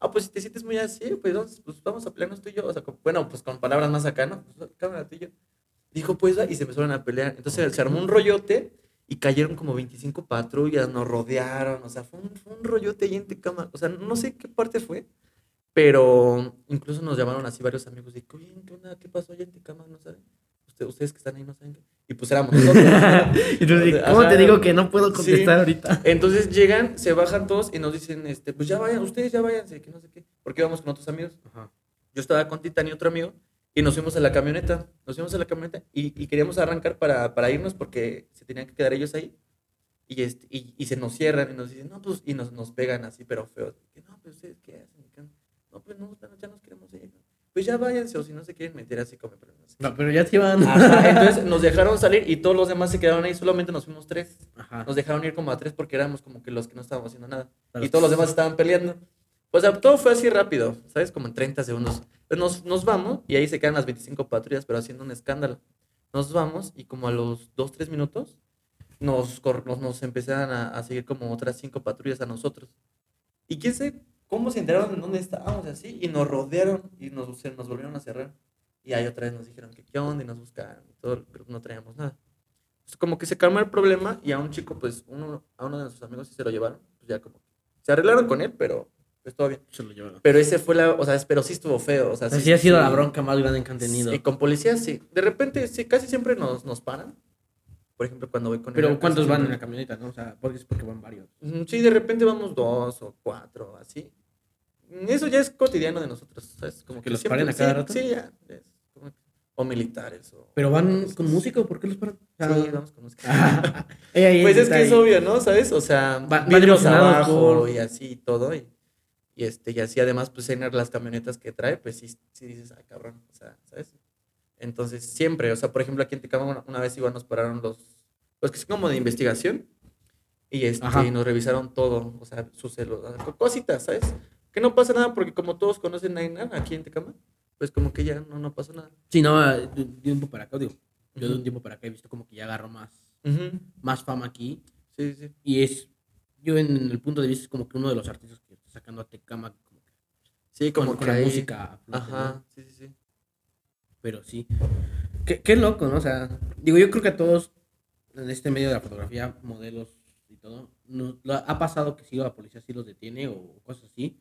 ah, pues si te sientes muy así, pues, pues vamos a pelearnos tú y yo. O sea, bueno, pues con palabras más acá, ¿no? Pues, cámara tú y yo. Dijo, pues y se empezaron a pelear. Entonces se armó un rollote y cayeron como 25 patrullas, nos rodearon. O sea, fue un, fue un rollote ahí en Tecama. O sea, no sé qué parte fue, pero incluso nos llamaron así varios amigos. Y, oye, ¿qué onda? ¿Qué pasó allá en Tecama? ¿No saben? Usted- ustedes que están ahí no saben qué. Y pues éramos nosotros. Entonces, ¿cómo Ajá. te digo que no puedo contestar Sí. ahorita? Entonces llegan, se bajan todos y nos dicen, este, pues ya vayan, ustedes ya váyanse, que no sé qué. Porque íbamos con otros amigos. Ajá. Yo estaba con Titán y otro amigo y nos fuimos a la camioneta. Nos fuimos a la camioneta y, y queríamos arrancar para, para irnos porque se tenían que quedar ellos ahí. Y, este, y, y se nos cierran y nos dicen, no, pues, y nos, nos pegan así, pero feo. Que, no, pues ustedes qué hacen. No, pues no, ya nos queremos ir. Pues ya váyanse o si no se quieren meter así como. No sé qué". No, pero ya te iban. Ajá, entonces nos dejaron salir y todos los demás se quedaron ahí, solamente nos fuimos tres. Ajá. Nos dejaron ir como a tres porque éramos como que los que no estábamos haciendo nada. Claro. Y todos los demás estaban peleando. O sea, todo fue así rápido, ¿sabes? Como en 30 segundos. Pues nos, nos vamos y ahí se quedan las 25 patrullas, pero haciendo un escándalo. Nos vamos y como a los 2, 3 minutos nos, nos, nos empezaron a, a seguir como otras 5 patrullas a nosotros. Y quién sé cómo se enteraron en dónde estábamos así y nos rodearon y nos, se- nos volvieron a cerrar. Y ahí otra vez nos dijeron que qué onda y nos buscaron y todo, pero no traíamos nada. Pues como que se calmó el problema y a un chico, pues uno, a uno de nuestros amigos sí se lo llevaron. Pues ya como se arreglaron con él, pero pues todo bien. Se lo llevaron. Pero ese fue la, o sea, pero sí estuvo feo. O sea, Así ha sido la bronca más grande que han tenido. Y con policías sí. De repente, sí, casi siempre nos, nos paran. Por ejemplo, cuando voy con Pero ¿cuántos van en la camioneta? No? O sea, porque es porque van varios. Sí, de repente vamos dos o cuatro, así. Eso ya es cotidiano de nosotros, ¿sabes? Como ¿Que los siempre- paren a cada sí, rato? Sí, ya. es como que- o militares. O, Pero van con música, ¿o ¿por qué los paran? Sí, vamos con música. Ah, Pues es que es obvio, ¿no? ¿Sabes? O sea, Va- vidrios abajo por- y así y todo. Y, y, este, y así además, pues en las camionetas que trae, pues sí, sí dices, ah, cabrón, o sea, ¿sabes? Entonces, siempre, o sea, por ejemplo, aquí en Tecama una, una vez igual nos pararon los, pues que es como de investigación. Y, este, nos revisaron todo, o sea, sus celos, cositas, ¿sabes? Que no pasa nada porque como todos conocen a Ainar aquí en Tecama, pues como que ya no, no pasó nada. Sí, no, de, de un tiempo para acá, digo. Yo de un tiempo para acá he visto como que ya agarro más, Ujú. más fama aquí. Sí, sí. Y es, yo en el punto de vista es como que uno de los artistas que está sacando a Tecama como que Sí, como con, que con la música. Ajá, ¿no? sí, sí, sí. Pero sí. Qué, qué loco, ¿no? O sea, digo, yo creo que a todos en este medio de la fotografía, modelos y todo, nos, lo- ha pasado que sí, la policía sí los detiene o cosas así.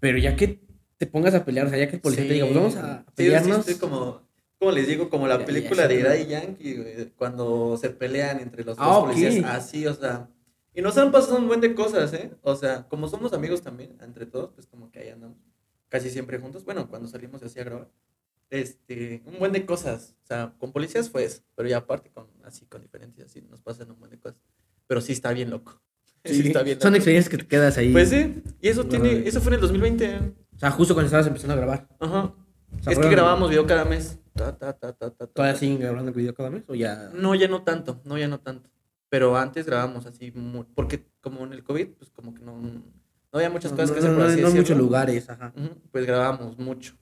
Pero ya que te pongas a pelear, o sea, ya que el policía te diga, pues vamos a Sí, sí, pelearnos. estoy como, como les digo, como la Ya, ya, película sí, de Daddy Yankee, cuando se pelean entre los dos Ah, ok. policías, así, o sea, y nos han pasado un buen de cosas, ¿eh? O sea, como somos amigos también, entre todos, pues como que ahí andamos, casi siempre juntos, bueno, cuando salimos así a grabar, este, un buen de cosas. O sea, con policías fue eso, pero ya aparte con, así, con diferencias, así nos pasan un buen de cosas. Pero sí está bien loco. Sí, está bien Son loco. experiencias que te quedas ahí. Pues sí, y eso tiene, eso fue en el 2020. O sea, justo cuando estabas empezando a grabar. Ajá. O sea, Es que grabábamos video cada mes. Ta, ta, ta, ta, ta, ta. ¿Todavía siguen grabando el video cada mes? ¿O ya? No, ya no tanto, no, ya no tanto. Pero antes grabábamos así, mu- porque como en el COVID, pues como que no, no había muchas No, cosas no, que hacer, no, por no, así no en muchos decirlo. lugares, ajá. Pues grabábamos mucho.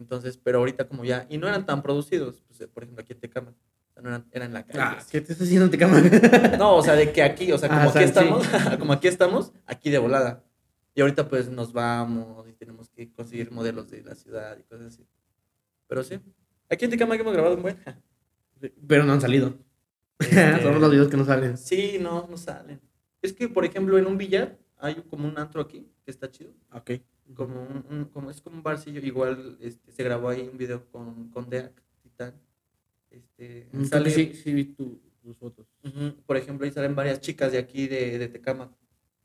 Entonces, pero ahorita como ya, y no eran tan producidos, pues, eh, por ejemplo, aquí en Tecama, o sea, no eran, eran en la calle. Ah. ¿qué te estás haciendo, te cama? No, o sea, de que aquí, o sea, como Ah, aquí estamos, como aquí estamos, aquí de volada. Y ahorita pues nos vamos y tenemos que conseguir modelos de la ciudad y cosas así. Pero sí. Aquí en Tecama que hemos grabado un buen. Pero no han salido. Este, Son los videos que no salen. Sí, no, no salen. Es que, por ejemplo, en un billar hay como un antro aquí que está chido. Ok. Como un, un- como es como un barcillo. Igual este, se grabó ahí un video con, con Deac, Titán. Este, Mm, sale, sí, sí vi tu- tus fotos. Por ejemplo, ahí salen varias chicas de aquí de, de Tecama.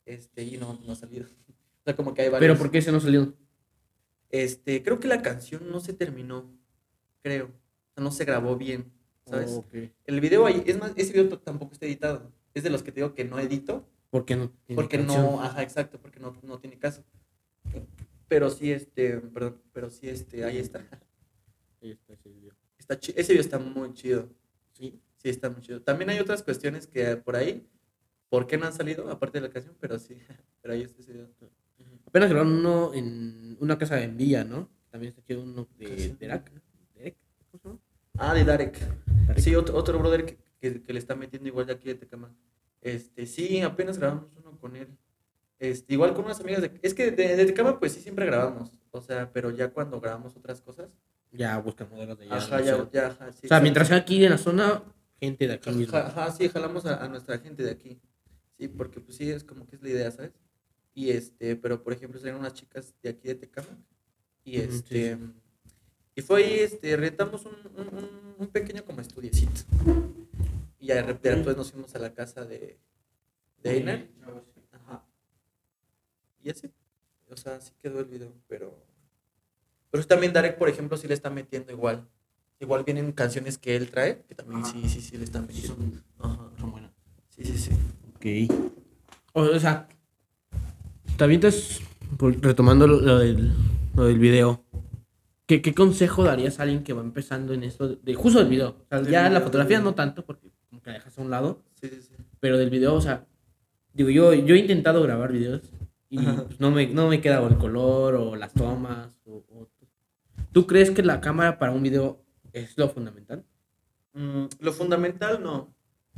Este, y no, no ha salido. O sea, como que hay varios. ¿Pero por qué ese no salió? Este, creo que la canción no se terminó. Creo. O sea, no se grabó bien. ¿Sabes? Oh. El video ahí, es más, ese video tampoco está editado. Es de los que te digo que no edito. ¿Por qué no? tiene Porque canción? no, ajá, exacto, porque no, no tiene caso. Pero sí, este, perdón, pero sí, este, ahí está. Ahí está ese video. está ese video está muy chido. Sí. Sí, está muy chido. También hay otras cuestiones que por ahí, ¿por qué no han salido? Aparte de la canción, pero sí, pero ahí está ese video. Apenas grabaron uno en una casa en Villa, ¿no? También está chido uno de. ¿Derek? ¿Cómo se llama? Ah, de Darek. Darek. Sí, otro, otro brother que, que, que le está metiendo igual de aquí de Tecama. Este, sí, apenas grabamos uno con él. Este, igual con unas amigas de... Es que de, de Tecama, pues sí, siempre grabamos. O sea, pero ya cuando grabamos otras cosas... Ya buscan modelos de allá. Ajá, ya, ajá, sí. O sea, sí. mientras sea aquí en la zona, gente de aquí mismo. Ajá, sí, jalamos a, a nuestra gente de aquí. Sí, porque pues sí, es como que es la idea, ¿sabes? Y este, pero por ejemplo, salieron unas chicas de aquí de Tecama. Y sí, este, y fue ahí, este, rentamos un, un, un- pequeño como estudiecito. Y ya de repente después nos fuimos a la casa de, de Einer. Y así. O sea, sí quedó el video, pero. Pero también Darek, por ejemplo, sí le está metiendo igual. Igual vienen canciones que él trae, que también Ajá. sí, sí, sí le están metiendo. Son, Ajá. son buenas. Sí, sí, sí. Ok. O, o sea, te avientas, por- retomando lo, lo del, lo del video. ¿Qué, ¿Qué consejo darías a alguien que va empezando en esto de, de justo del video? O sea, ya la video, fotografía no tanto, porque como que la dejas a un lado, Sí, sí, sí. pero del video, o sea, digo, yo, yo he intentado grabar videos y pues, no, me, no me queda el color o las tomas. O, o- ¿Tú crees que la cámara para un video es lo fundamental? Mm, lo fundamental no,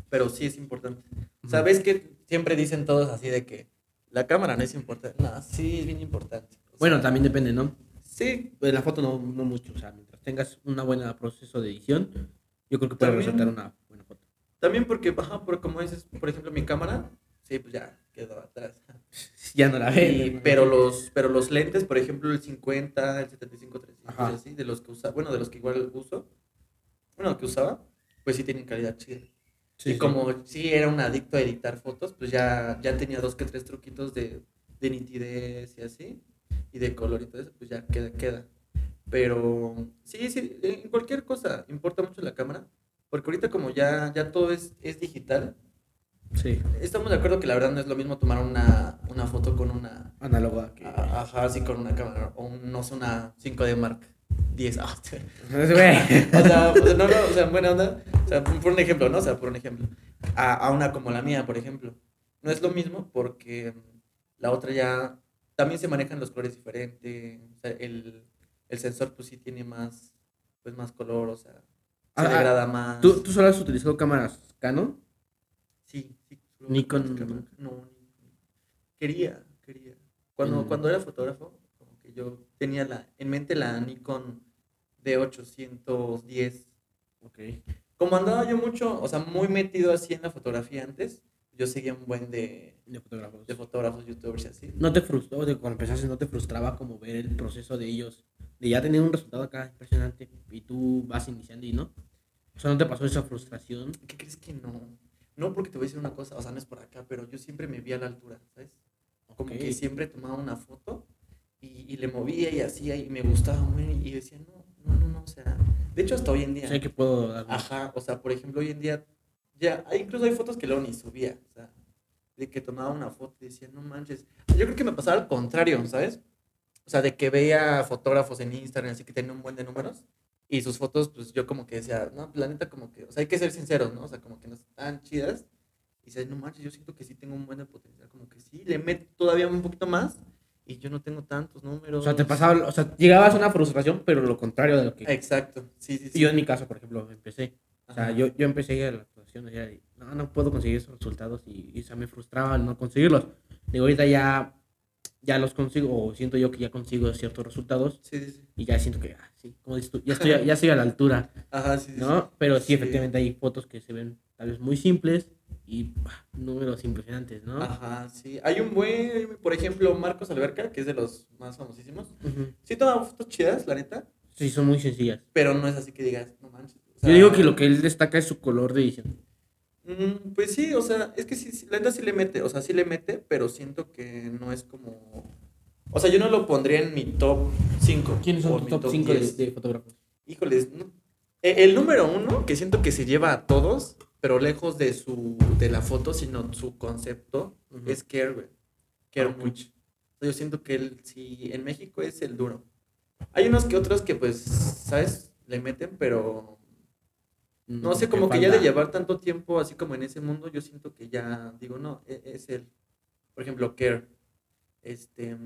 pero sí es importante. ¿Sabes que siempre dicen todos así de que la cámara no es importante? No, sí es bien importante. O sea, Bueno, también depende, ¿no? Sí, Pues la foto no, no mucho, o sea, mientras tengas una buena proceso de edición, yo creo que puede También- resultar una buena foto. también porque, ajá, por como dices, por ejemplo, mi cámara, sí, pues ya quedó atrás. Ya no la ves. pero los pero los lentes, por ejemplo, el 50, el 75, 35, Ajá. así, de los que usa, bueno, de los que igual uso, bueno, que usaba, pues sí tienen calidad chida. Sí, y sí. como sí era un adicto a editar fotos, pues ya, ya tenía dos que tres truquitos de, de nitidez y así, y de color y todo eso, pues ya queda, queda. Pero sí, sí, en cualquier cosa importa mucho la cámara, porque ahorita como ya, ya todo es, es digital, Sí, estamos de acuerdo que la verdad no es lo mismo tomar una, una foto con una, análoga. Que... ajá, así con una cámara, o un- no sé, una 5D Mark 10, ah, o sea, o sea, no, no, o sea, buena onda. O sea, por un ejemplo, ¿no? O sea, por un ejemplo. A, a una como la mía, por ejemplo. No es lo mismo porque la otra ya también se manejan los colores diferentes. O sea, el, el sensor pues sí tiene más, pues más color, o sea, se Ah, ah, degrada más. ¿Tú, ¿Tú solo has utilizado cámaras Canon? Nikon. No. Quería, quería. Cuando, Mm. cuando era fotógrafo, como que yo tenía la, en mente la Nikon D810 Ok. como andaba yo mucho, o sea, muy metido así en la fotografía antes, yo seguía un buen de, De fotógrafos. de fotógrafos, youtubers y así. ¿No te frustró, de cuando empezaste, no te frustraba como ver el proceso de ellos? De ya tener un resultado acá impresionante y tú vas iniciando y no. O sea, ¿no te pasó esa frustración? ¿Qué crees que no? No, porque te voy a decir una cosa, o sea, no es por acá, pero yo siempre me vi a la altura, ¿sabes? Como que siempre tomaba una foto y, y le movía y hacía y me gustaba, güey, y decía, no, no, no, no, o sea, de hecho hasta hoy en día. Sé que puedo. Ajá, o sea, por ejemplo, hoy en día, ya, incluso hay fotos que luego ni subía, o sea, de que tomaba una foto y decía, no manches. Yo creo que me pasaba al contrario, ¿sabes? O sea, de que veía fotógrafos en Instagram, así que tenían un buen de números, y sus fotos, pues yo como que decía, no, pues la neta, como que, o sea, hay que ser sinceros, ¿no? O sea, como que no están chidas, y dices, no manches, yo siento que sí tengo un buen de potencial, como que sí, le meto todavía un poquito más, y yo no tengo tantos números. O sea, te pasaba, o sea, llegabas a una frustración, pero lo contrario de lo que. Exacto, sí, sí, sí. Yo en mi caso, por ejemplo, empecé. O sea, Ajá. yo, yo empecé a la actuación no, no puedo conseguir esos resultados y, y o sea, me frustraba al no conseguirlos. Digo, ahorita ya, ya los consigo, o siento yo que ya consigo ciertos resultados Sí, sí, sí. y ya siento que, ah, sí, como dices tú, ya estoy, a- ya estoy a la altura, Ajá, sí, sí. ¿no? Pero sí, efectivamente hay fotos que se ven tal vez muy simples y ah, números impresionantes, ¿no? Ajá, sí. Hay un buen, por ejemplo, Marcos Alberca, que es de los más famosísimos. Sí toma fotos chidas, la neta, Sí, son muy sencillas. pero no es así que digas, no manches. o sea, Yo digo que lo que él destaca es su color de edición. Mm, pues sí, o sea, es que sí, sí, la neta sí le mete, o sea, sí le mete, pero siento que no es como... O sea, yo no lo pondría en mi top 5. ¿Quiénes son tus top 5 de, de fotógrafos? Híjoles, no. E- El número uno, que siento que se lleva a todos, pero lejos de su de la foto, sino su concepto, es Care, güey. Mucho. Sea, yo siento que él, sí, en México es el duro. Hay unos que otros que, pues, ¿sabes? Le meten, pero no sé, como que ya de llevar tanto tiempo así como en ese mundo, yo siento que ya, digo, no, e- es él. Por ejemplo, Care. Este,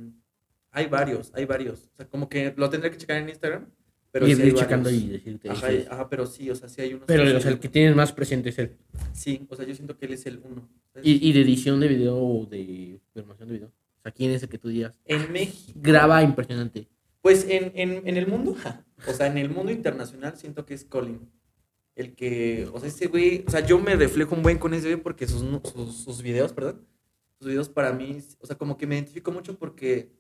hay varios, hay varios. O sea, como que lo tendré que checar en Instagram, pero y sí ir checando y decirte. Ajá, ajá, pero sí, o sea, sí hay unos. Pero o sea, el que tienes más presente es él. Sí, o sea, yo siento que él es el uno. Y, y de edición de video o de formación de video. O sea, ¿quién es el que tú digas? En México. Graba impresionante. Pues en, en, en el mundo, o sea, en el mundo internacional siento que es Colin. El que, o sea, ese güey, o sea, yo me reflejo un buen con ese güey porque sus, sus, sus videos, perdón, sus videos para mí, o sea, como que me identifico mucho porque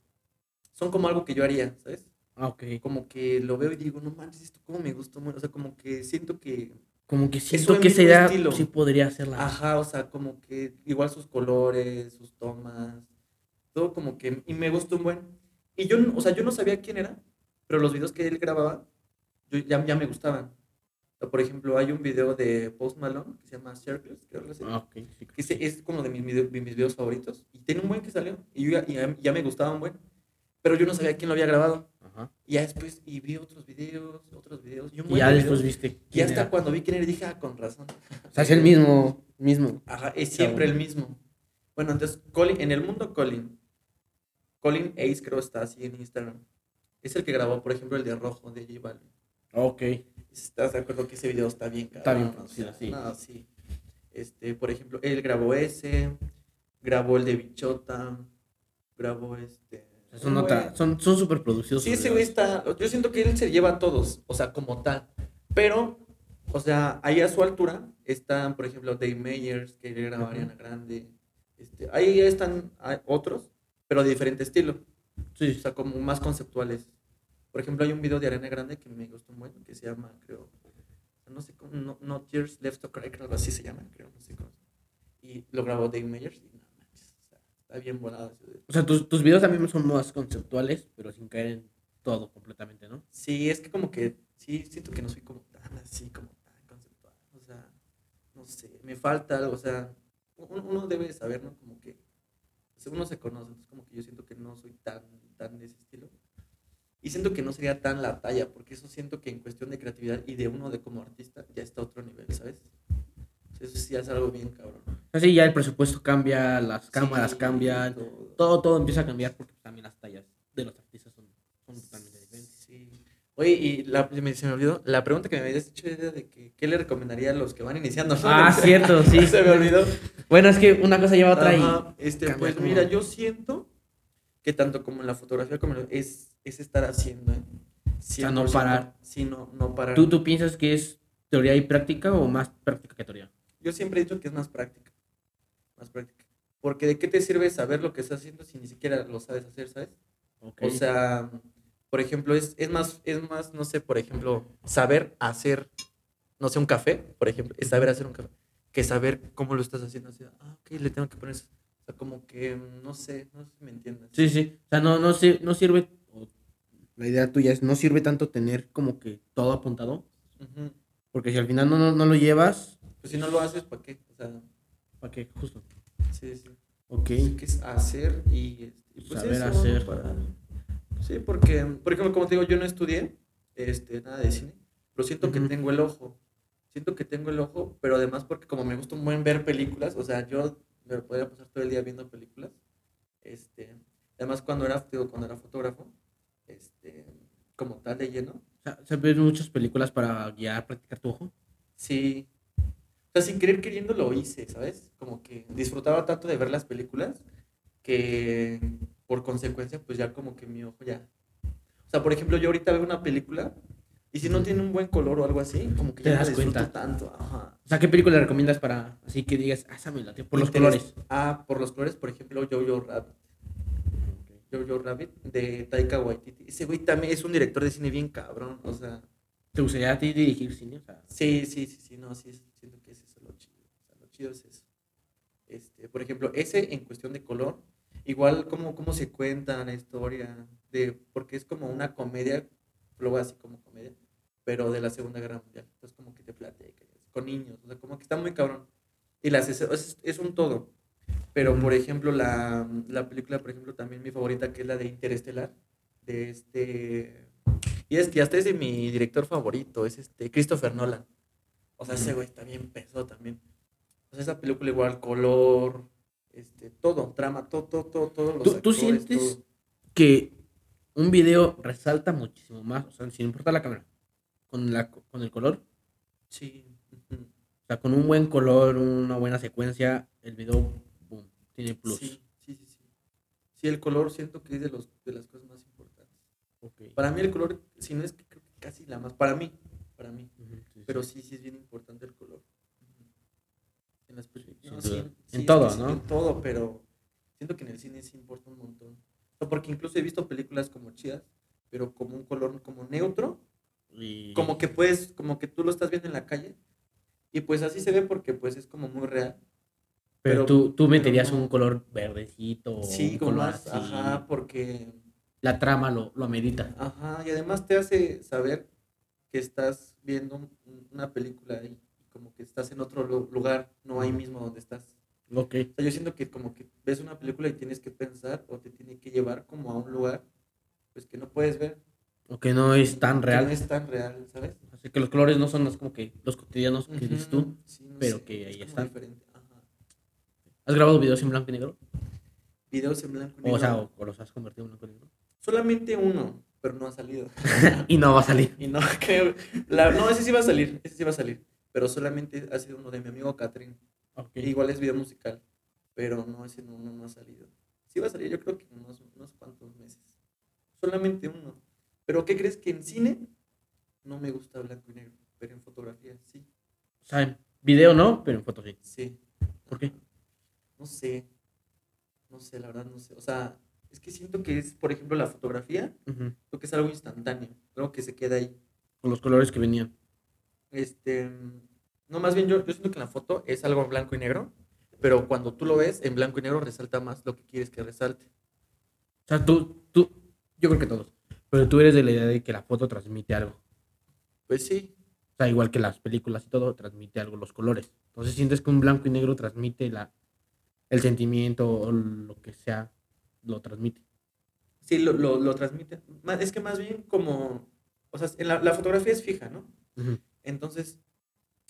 son como algo que yo haría, ¿sabes? Ah, ok. Como que lo veo y digo, no manches, esto cómo me gustó, mucho", o sea, como que siento que, Como que siento que esa idea estilo. sí podría hacerla. ajá, o sea, como que igual sus colores, sus tomas, todo como que, y me gustó un buen. Y yo, o sea, yo no sabía quién era, pero los videos que él grababa, yo, ya, ya me gustaban. Por ejemplo, hay un video de Post Malone que se llama Circles, creo que Ah, ok. sí, que ese es como de mis, video- de mis videos favoritos. Y tiene un buen que salió. Y yo ya, y ya, ya me gustaba un buen. Pero yo no sabía quién lo había grabado. Ajá. Y ya después, y vi otros videos, otros videos. Y, un Y buen ya de después viste. Y hasta era. cuando vi quién era, dije, ah, con razón. O sea, es el mismo. mismo. Ajá, es siempre el mismo. Bueno, entonces, Colin, en el mundo Colin, Colin Ace creo está así en Instagram. Es el que grabó, por ejemplo, el de Rojo de J Balvin. Ok. ¿Estás de acuerdo que ese video está bien Está bien cabrón? O producido, sea, sí. No, sí. Este, por ejemplo, él grabó ese, grabó el de Bichota, grabó este... Son, otra- son, son súper producidos. Sí, ese güey está. Yo siento que él se lleva a todos, o sea, como tal. Pero, o sea, ahí a su altura están, por ejemplo, Dave Meyers, que graba Ujú. Ariana Grande. Este, ahí están otros, pero de diferente estilo. Sí, O sea, como más conceptuales. Por ejemplo, hay un video de Ariana Grande que me gustó mucho, que se llama, creo, no sé cómo, no, no Tears Left to Cry, creo algo así se llama, creo, no sé cómo. Y lo grabó Dave Meyers y no manches, o sea, está bien volado. O sea, tus, tus videos también son más conceptuales, pero sin caer en todo completamente, ¿no? Sí, es que como que, sí, siento que no soy como tan así, como tan conceptual. O sea, no sé, me falta algo, o sea, uno, uno debe saber, ¿no? Como que, o sea, uno se conoce, entonces como que yo siento que no soy tan, tan de ese siento que no sería tan la talla, porque eso siento que en cuestión de creatividad y de uno de como artista ya está a otro nivel, ¿sabes? Eso sí es algo bien cabrón. Así ya el presupuesto cambia, las cámaras Sí, cambian, todo. todo, todo empieza a cambiar porque también las tallas de los artistas son, son totalmente diferentes. Sí. Oye, y la, me- se me olvidó, la pregunta que me habías hecho era de que, ¿qué le recomendaría a los que van iniciando? Ah, cierto, sí. se me olvidó. Bueno, es que una cosa lleva a otra Ajá, y este, pues mira, yo siento que tanto como en la fotografía como en lo- es, es estar haciendo, ¿eh? sea, no 100%, parar. No, no parar. ¿tú, ¿tú piensas que es teoría y práctica o más práctica que teoría? Yo siempre he dicho que es más práctica. Más práctica. Porque de qué te sirve saber lo que estás haciendo si ni siquiera lo sabes hacer, ¿sabes? O sea, por ejemplo, es, es más, es más, no sé, por ejemplo, saber hacer, no sé, un café, por ejemplo, es saber hacer un café, que saber cómo lo estás haciendo. Así, ah, ok, le tengo que poner eso. O sea, como que, no sé, no sé si me entiendes. Sí, sí. O sea, no, no, no sirve, la idea tuya es, no sirve tanto tener como que todo apuntado, porque si al final no, no, no lo llevas, Pues si no lo haces, ¿para qué? O sea, ¿para qué? Justo. sí, sí. Ok. Hay que es hacer y, este, y pues Saber eso, hacer. para- Sí, porque, por ejemplo, como te digo, yo no estudié este, nada de cine, pero siento que tengo el ojo. Siento que tengo el ojo, pero además porque como me gusta un buen ver películas, o sea, yo me podría pasar todo el día viendo películas. Este, además cuando era, digo, cuando era fotógrafo, este, como tal de lleno, ¿se ven muchas películas para guiar, practicar tu ojo? Sí. O sea, sin querer queriendo lo hice, ¿sabes? Como que disfrutaba tanto de ver las películas que por consecuencia, pues ya como que mi ojo ya. O sea, por ejemplo, yo ahorita veo una película y si no tiene un buen color o algo así, como que Te ya no das disfruto cuenta. tanto. Ajá. O sea, ¿qué película recomiendas para así que digas, ah, esa me late, por los colores? Ah, por los colores, por ejemplo, Jojo Rabbit. Jojo Rabbit de Taika Waititi. Ese güey también es un director de cine bien cabrón, o sea. ¿Te gustaría a ti dirigir cine? O sea, Sí, sí, sí, sí, no, sí, siento que ese es lo chido. O sea, lo chido es eso. Este, por ejemplo, ese en cuestión de color, igual como cómo se cuenta la historia, de, porque es como una comedia, lo voy así como comedia, pero de la Segunda Guerra Mundial. Entonces como que te platica, con niños, o sea, como que está muy cabrón. Y las, es, es, un todo. Pero, por ejemplo, la, la película, por ejemplo, también mi favorita, que es la de Interestelar, de este... Y es que hasta es de mi director favorito, es este Christopher Nolan. O sea, ese güey está bien pesado también. O sea, esa película igual, color, este, todo, trama, todo, todo, todo, todos los ¿Tú, sientes todo. que un video resalta muchísimo más, o sea, sin importar la cámara, con, la, con el color? Sí. O sea, con un buen color, una buena secuencia, el video, boom, tiene plus. Sí, sí, sí, sí. Sí, el color siento que es de, los, de las cosas más importantes. Ok. Para mí el color, si no es que creo que casi la más, para mí, para mí. Sí. Pero sí, sí es bien importante el color. En las películas. no, sí, En todo, ¿no? En todo, pero siento que en el cine sí importa un montón. O sea, porque incluso he visto películas como chidas, pero como un color como neutro, Y- como que puedes, como que tú lo estás viendo en la calle, y pues así se ve porque pues es como muy real. Pero, pero- tú, tú meterías un color verdecito. Sí, un como color más, así. ajá, porque, La trama lo, lo amerita. ajá, y además te hace saber que estás viendo un- una película y como que estás en otro lu- lugar, no ahí mismo donde estás. Ok. O sea, yo siento que como que ves una película y tienes que pensar o te tiene que llevar como a un lugar pues que no puedes ver. O que no es tan real. No es tan real, ¿sabes? Así que los colores no son los como que los cotidianos que dices tú. Ujú, sí, no pero sé, que ahí están. diferente, ajá. ¿Has grabado videos en blanco y negro? Videos en blanco y O, negro. sea, o, o los has convertido en blanco y negro. Solamente uno, pero no ha salido. y no va a salir. y no creo. la- no, ese sí va a salir, ese sí va a salir. Pero solamente ha sido uno de mi amigo Catherine. Ok. Igual es video musical, pero no, ese no, no, no ha salido. Sí va a salir, yo creo que unos, unos cuantos meses. Solamente uno. Pero ¿qué crees que en cine no me gusta blanco y negro? Pero en fotografía sí. O sea, en video no, pero en foto sí. Sí. ¿Por qué? No sé. No sé, la verdad no sé. O sea, es que siento que es, por ejemplo, la fotografía, Ujú. creo que es algo instantáneo, algo que se queda ahí. Con los colores que venían. Este, no, más bien yo, yo siento que en la foto es algo blanco y negro, pero cuando tú lo ves en blanco y negro resalta más lo que quieres que resalte. O sea, tú, tú, yo creo que todos. Pero tú eres de la idea de que la foto transmite algo. Pues sí, O sea, igual que las películas y todo, transmite algo los colores. Entonces sientes que un blanco y negro transmite la, el sentimiento o lo que sea, lo transmite. sí, lo, lo, lo transmite. Es que más bien como, o sea, en la, la fotografía es fija, ¿no? Entonces,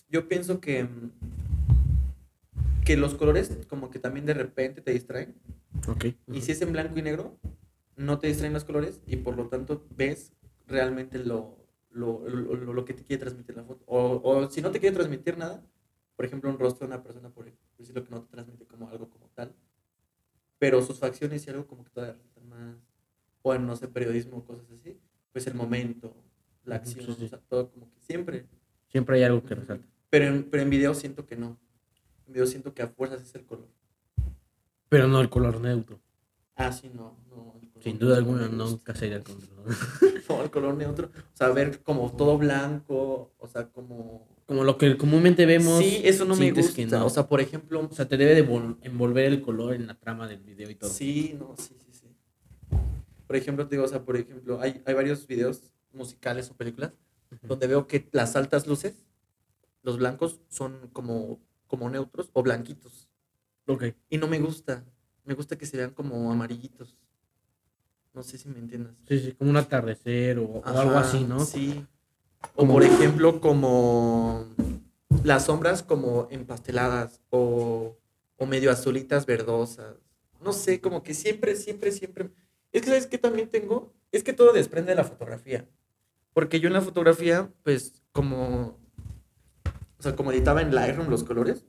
yo pienso que, que los colores como que también de repente te distraen. Ok. Y si es en blanco y negro, no te distraen los colores y por lo tanto ves realmente lo, lo, lo- lo- que te quiere transmitir la foto. O, o si no te quiere transmitir nada, por ejemplo, un rostro de una persona, por decirlo que no te transmite como algo como tal, pero sus facciones y algo como que todavía resaltan más, o en, no sé, periodismo o cosas así, pues el momento, la sí, acción, sí. o sea, todo como que siempre. Siempre hay algo que resalta. Pero en, pero en video siento que no. En video siento que a fuerzas es el color. Pero no el color neutro. Ah, sí, no. Sin duda alguna, nunca sería el color. No, el color neutro. O sea, ver como todo blanco, o sea, como... Como lo que comúnmente vemos. Sí, eso no me gusta. no. O sea, por ejemplo... O sea, te debe de vol- envolver el color en la trama del video y todo. Sí, no, sí, sí, sí. Por ejemplo, te digo, o sea, por ejemplo, hay, hay varios videos musicales o películas donde veo que las altas luces, los blancos, son como, como neutros o blanquitos. Ok. Y no me gusta. Me gusta que se vean como amarillitos. No sé si me entiendas. Sí, sí, como un atardecer o, o algo así, ¿no? Sí. O por ejemplo, como las sombras como empasteladas o, o medio azulitas verdosas. No sé, como que siempre, siempre, siempre. Es que, ¿sabes qué también tengo? Es que todo desprende de la fotografía. Porque yo en la fotografía, pues, como. O sea, como editaba en Lightroom los colores,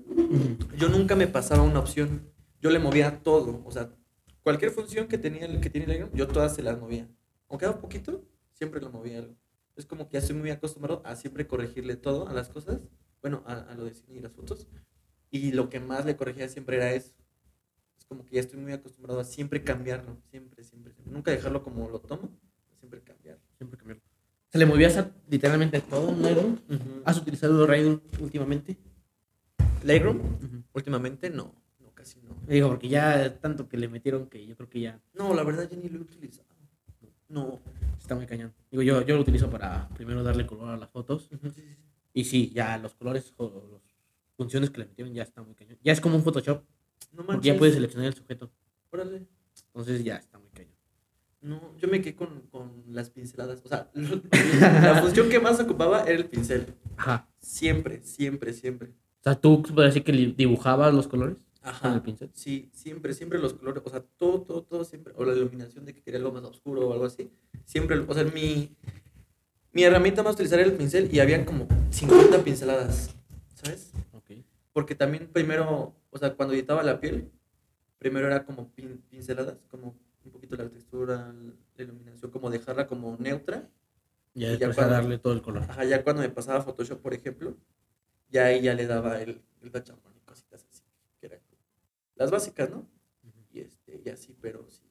yo nunca me pasaba una opción. Yo le movía todo. O sea, cualquier función que tenía que tiene Lightroom, yo todas se las movía. Aunque era poquito, siempre lo movía algo. Es como que ya estoy muy acostumbrado a siempre corregirle todo a las cosas. Bueno, a, a lo de cine y las fotos. Y lo que más le corregía siempre era eso. Es como que ya estoy muy acostumbrado a siempre cambiarlo. Siempre, siempre, siempre. Nunca dejarlo como lo tomo, siempre cambiarlo. Siempre cambiarlo. ¿Se le movías a literalmente todo Lightroom? ¿Has utilizado Lightroom últimamente? Lightroom, Ujú. últimamente no. Digo, porque ya tanto que le metieron que yo creo que ya No, la verdad ya ni lo he utilizado. No. está muy cañón. Digo, yo, yo lo utilizo para primero darle color a las fotos. Y sí, ya los colores o las funciones que le metieron ya está muy cañón. Ya es como un Photoshop, No porque ya puedes seleccionar el sujeto. Órale. Entonces ya está muy cañón. No, yo me quedé con, con las pinceladas. O sea, la función que más ocupaba era el pincel. Ajá. Siempre, siempre, siempre. O sea, tú podrías decir que dibujabas los colores con el Ajá. pincel. Sí, siempre, siempre los colores. O sea, todo, todo, todo siempre. O la iluminación de que quería algo más oscuro o algo así. Siempre, o sea, mi, mi herramienta más utilizar era el pincel y había como 50 pinceladas. ¿Sabes? Ok. Porque también primero, o sea, cuando editaba la piel, primero era como pin- pinceladas, como un poquito la textura, la iluminación, como dejarla como neutra. Ya ya después a cuando- darle todo el color. Ajá, ya cuando me pasaba Photoshop, por ejemplo, ya ahí ya le daba el, el y cositas así, que eran las básicas, ¿no? Y este, y así, pero sí,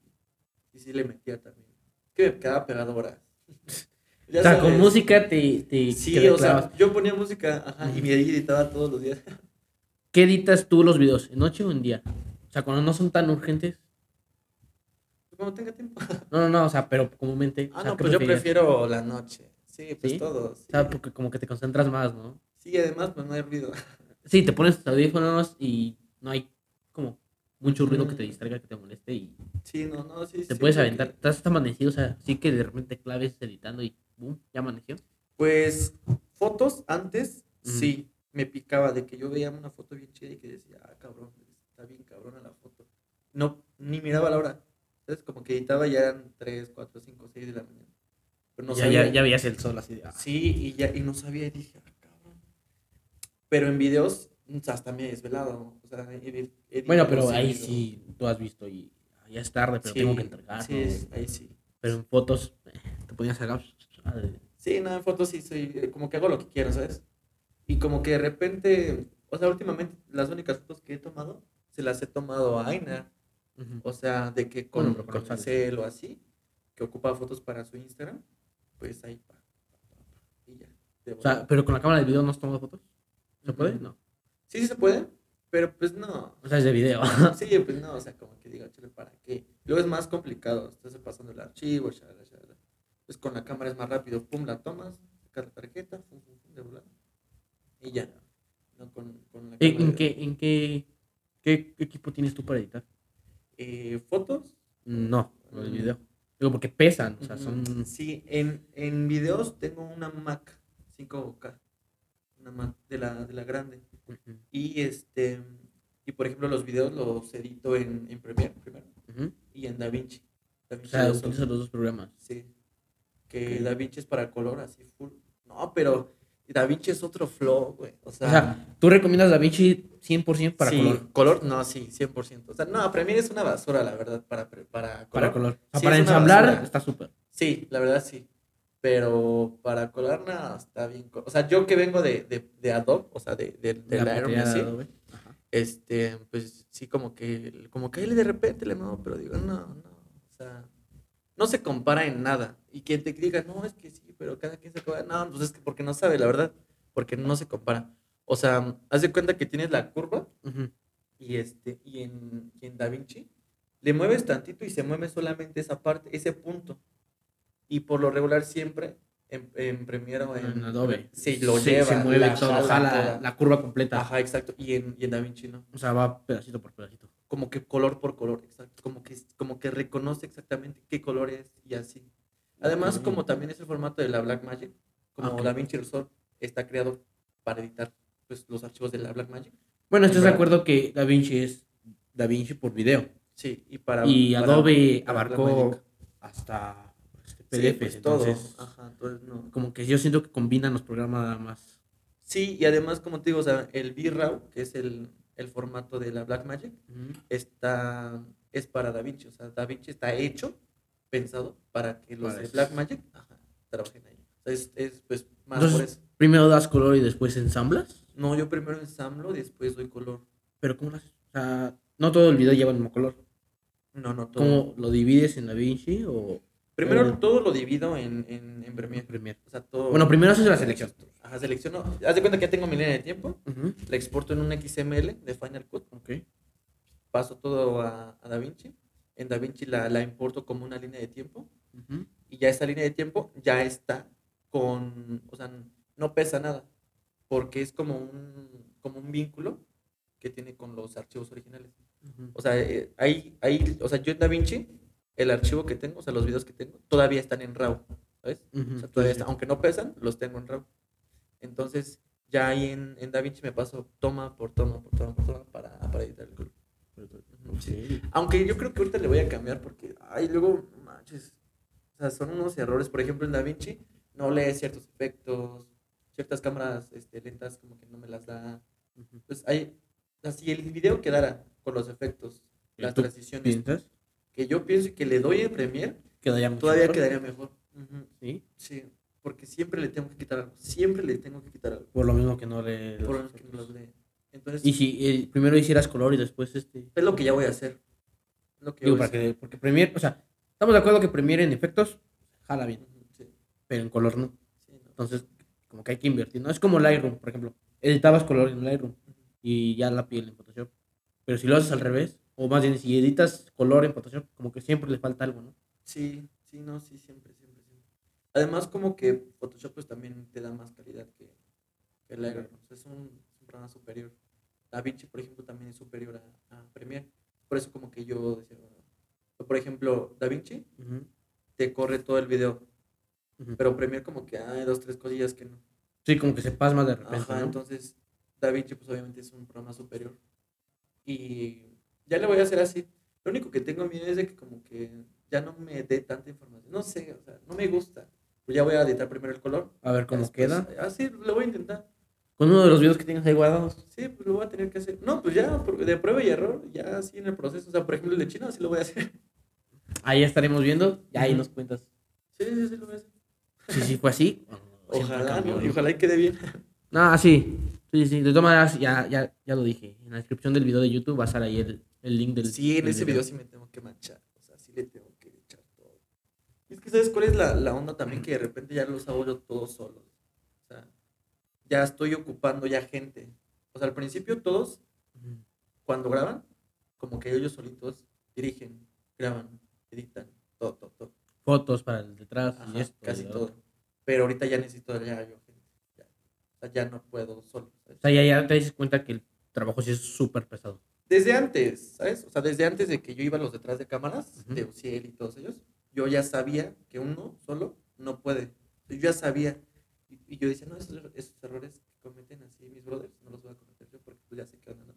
sí, sí le metía también. Que me quedaba pegado horas. O sea, con música te, te, Sí, te o sea, yo ponía música, ajá, y me editaba todos los días. ¿Qué editas tú los videos? ¿En noche o en día? O sea, cuando no son tan urgentes. Cuando tenga tiempo. No, no, no, o sea, pero comúnmente. o Ah, sea, no, ¿qué pues yo prefiero la noche. Sí, pues ¿Sí? todo. Sí. O sea, porque como que te concentras más, ¿no? Sí, además, pues no hay ruido. Sí, te pones tus audífonos y no hay como mucho ruido que te distraiga, que te moleste y Sí, no, no, sí. te sí, puedes aventar. Estás hasta amanecido, o sea, sí que de repente claves editando y boom, ya amaneció. Pues fotos antes, sí, me picaba de que yo veía una foto bien chida y que decía, ah, cabrón, está bien cabrona la foto. No, ni miraba la hora. Entonces, como que editaba ya eran 3, 4, 5, 6 de la mañana. Pero no ya, sabía. ya, ya veías el sol así de. ah. Sí, y ya, y no sabía, y dije, ah, cabrón. Pero en videos, hasta me he desvelado. O sea, edit- edito Bueno, pero ahí seguido. sí tú has visto y ya es tarde, pero Sí, tengo que entregar. Sí, ahí sí. Pero en fotos eh, te ponías acá. ah, Sí, no, en fotos sí soy, eh, como que hago lo que quiero, ¿sabes? Y como que de repente, o sea, últimamente las únicas fotos que he tomado, se las he tomado a Aina. ujú. O sea, de que con, Bueno, con pincel o así, que ocupa fotos para su Instagram, pues ahí, pa, pa, pa, y ya. O sea, pero con la cámara de video no has tomado fotos. ¿Se puede? Ujú. No. Sí, sí se puede, pero pues no. O sea, es de video. Sí, pues no, o sea, como que digo, chale, ¿para qué? Luego es más complicado, estás pasando el archivo, shalala, shalala. Pues con la cámara es más rápido, pum, la tomas, sacas la tarjeta, pum, pum, pum, de volada, y ya. No con, con la ¿En, cámara en de- qué, en qué, qué equipo tienes tú para editar? Eh, ¿Fotos? No, del Mm. video. Digo, porque pesan, o sea, son... Sí, en, en videos tengo una Mac 5K, una Mac de la, de la grande. Ujú, Y este, y por ejemplo los videos los edito en, en Premiere primero ujú. y en DaVinci. O sea, Resolve. utilizas los dos programas. Sí. Que Ok. DaVinci es para color así full. No, pero DaVinci es otro flow, güey. O sea, O sea, ¿tú recomiendas DaVinci 100% para sí, color? color, no, sí, 100%. O sea, no, Premiere es una basura, la verdad, para, para color. Para color. O sea, Sí, para ensamblar basura. está súper. Sí, la verdad sí. Pero para color, no, está bien. O sea, yo que vengo de, de, de Adobe, o sea, de, de, de La de así, este, pues sí, como que, como que él de repente le muevo, pero digo, no, no, o sea, no se compara en nada. Y quien te diga, no, es que sí, pero cada quien se compara, no, pues es que porque no sabe, la verdad, porque no se compara. O sea, haz de cuenta que tienes la curva y este, y en, y en DaVinci le mueves tantito y se mueve solamente esa parte, ese punto. Y por lo regular siempre en, en Premiere o en, En Adobe. Sí, lo lleva. Se mueve la todo, jala la curva completa. Ajá, exacto. Y en, y en DaVinci no. O sea, va pedacito por pedacito. Como que color por color, exacto. Como que, como que reconoce exactamente qué color es y así. Además, como también es el formato de la Blackmagic, como Ok. DaVinci Resolve está creado para editar pues, los archivos de la Blackmagic. Bueno, ¿estás de acuerdo que DaVinci es DaVinci por video? Sí, y para. y para- Adobe para abarcó hasta este, Sí, PDFs, pues, todo. Ajá, entonces no. como que yo siento que combinan los programas nada más. Sí, y además, como te digo, o sea, el VRAW, que es el, el formato de la Blackmagic, está, es para DaVinci. O sea, DaVinci está hecho, pensado para que los Para de. Blackmagic ajá, trabajen ahí. O sea, es, es, pues más Entonces- por eso. Primero das color y después ensamblas, No, yo primero ensamblo y después doy color. pero ¿cómo lo haces? O sea, no todo el video lleva el mismo color. No, no todo. ¿Cómo lo divides en DaVinci o Primero o- todo lo divido en, en, en Premiere. Premiere? O sea, todo. Bueno, primero haces la selección. Ajá, selecciono. Haz de cuenta que ya tengo mi línea de tiempo. Ujú, La exporto en un XML de Final Cut. Paso todo a, a DaVinci. En DaVinci la, la importo como una línea de tiempo. ujú. y ya esa línea de tiempo ya está con, o sea, no pesa nada, porque es como un, como un vínculo que tiene con los archivos originales. Ujú. O sea, eh, ahí, ahí, o sea, yo en DaVinci, el archivo que tengo, o sea, los videos que tengo, todavía están en RAW, ¿sabes? Ujú, O sea, todavía sí. está- aunque no pesan, los tengo en RAW. Entonces, ya ahí en, en DaVinci me paso toma por toma por toma por toma para, para editar el. Ujú, sí. Aunque yo creo que ahorita le voy a cambiar porque, ay, luego, manches, o sea, son unos errores. Por ejemplo, en DaVinci no lee ciertos efectos, ciertas cámaras este, lentas como que no me las da. Ujú. Pues hay, así el video quedara con los efectos, ¿Y las transiciones, ¿Piensas? Que yo pienso que le doy en Quedaría mucho todavía mejor. quedaría mejor. Sí. Sí, porque siempre le tengo que quitar algo, siempre le tengo que quitar algo. Por lo mismo que no le. Por lo menos que no lee. Entonces, Y si eh, primero hicieras color y después este. es lo que ya voy a hacer. Lo que Digo, voy a para hacer. que, porque Premiere, o sea, estamos de acuerdo que Premiere en efectos jala bien, Sí, pero en color no. sí, no. Entonces, como que hay que invertir. No es como Lightroom, por ejemplo. Editabas color en Lightroom y ya la piel en Photoshop. Pero si lo haces al revés, o más bien si editas color en Photoshop, como que siempre le falta algo, ¿no? Sí, sí, no, sí, siempre, siempre, siempre. Además, como que Photoshop pues también te da más calidad que, que Lightroom. O sea, es un, es un programa superior. DaVinci, por ejemplo, también es superior a, a Premiere. Por eso como que yo decía, por ejemplo, DaVinci Ujú, te corre todo el video, pero Premiere como que hay dos, tres cosillas que no. Sí, como que se pasma de repente, Ajá, ¿no? entonces DaVinci pues obviamente es un programa superior. Y ya le voy a hacer así. Lo único que tengo miedo es de que como que ya no me dé tanta información. No sé, o sea, no me gusta. Pues ya voy a editar primero el color. A ver cómo Después- queda. Ah, sí, lo voy a intentar. Con uno de los videos que tengas ahí guardados. Sí, pues lo voy a tener que hacer. No, pues ya, por- de prueba y error, ya así en el proceso. O sea, por ejemplo, el de China, así lo voy a hacer. Ahí estaremos viendo. Y ahí nos cuentas Sí, sí, sí, lo voy a hacer. si sí fue así. Ojalá, cambió, ¿no? ¿no? Y ojalá y quede bien. Ah, sí. Sí, sí. De todas maneras, ya, ya, ya lo dije. En la descripción del video de YouTube va a estar ahí el, el link del. Sí, en del ese video sí me tengo que manchar. O sea, sí le tengo que echar todo. Y es que, ¿sabes cuál es la, la onda también? Que de repente ya los hago yo todos solos. O sea, ya estoy ocupando ya gente. O sea, al principio todos, cuando graban, como que ellos solitos dirigen, graban, editan, todo, todo, todo. Fotos para el detrás y esto. y casi lo todo. otro. Pero ahorita ya necesito ya yo gente. Ya. O sea, ya no puedo solo. ¿sabes? O sea, ya, ya te das cuenta que el trabajo sí es súper pesado. Desde antes, ¿sabes? O sea, desde antes de que yo iba a los detrás de cámaras, de Uciel y todos ellos, yo ya sabía que uno solo no puede. Yo ya sabía. Y, y yo decía, no, esos, esos errores que cometen así mis brothers, no los voy a cometer yo porque pues ya sé que onda, ¿no?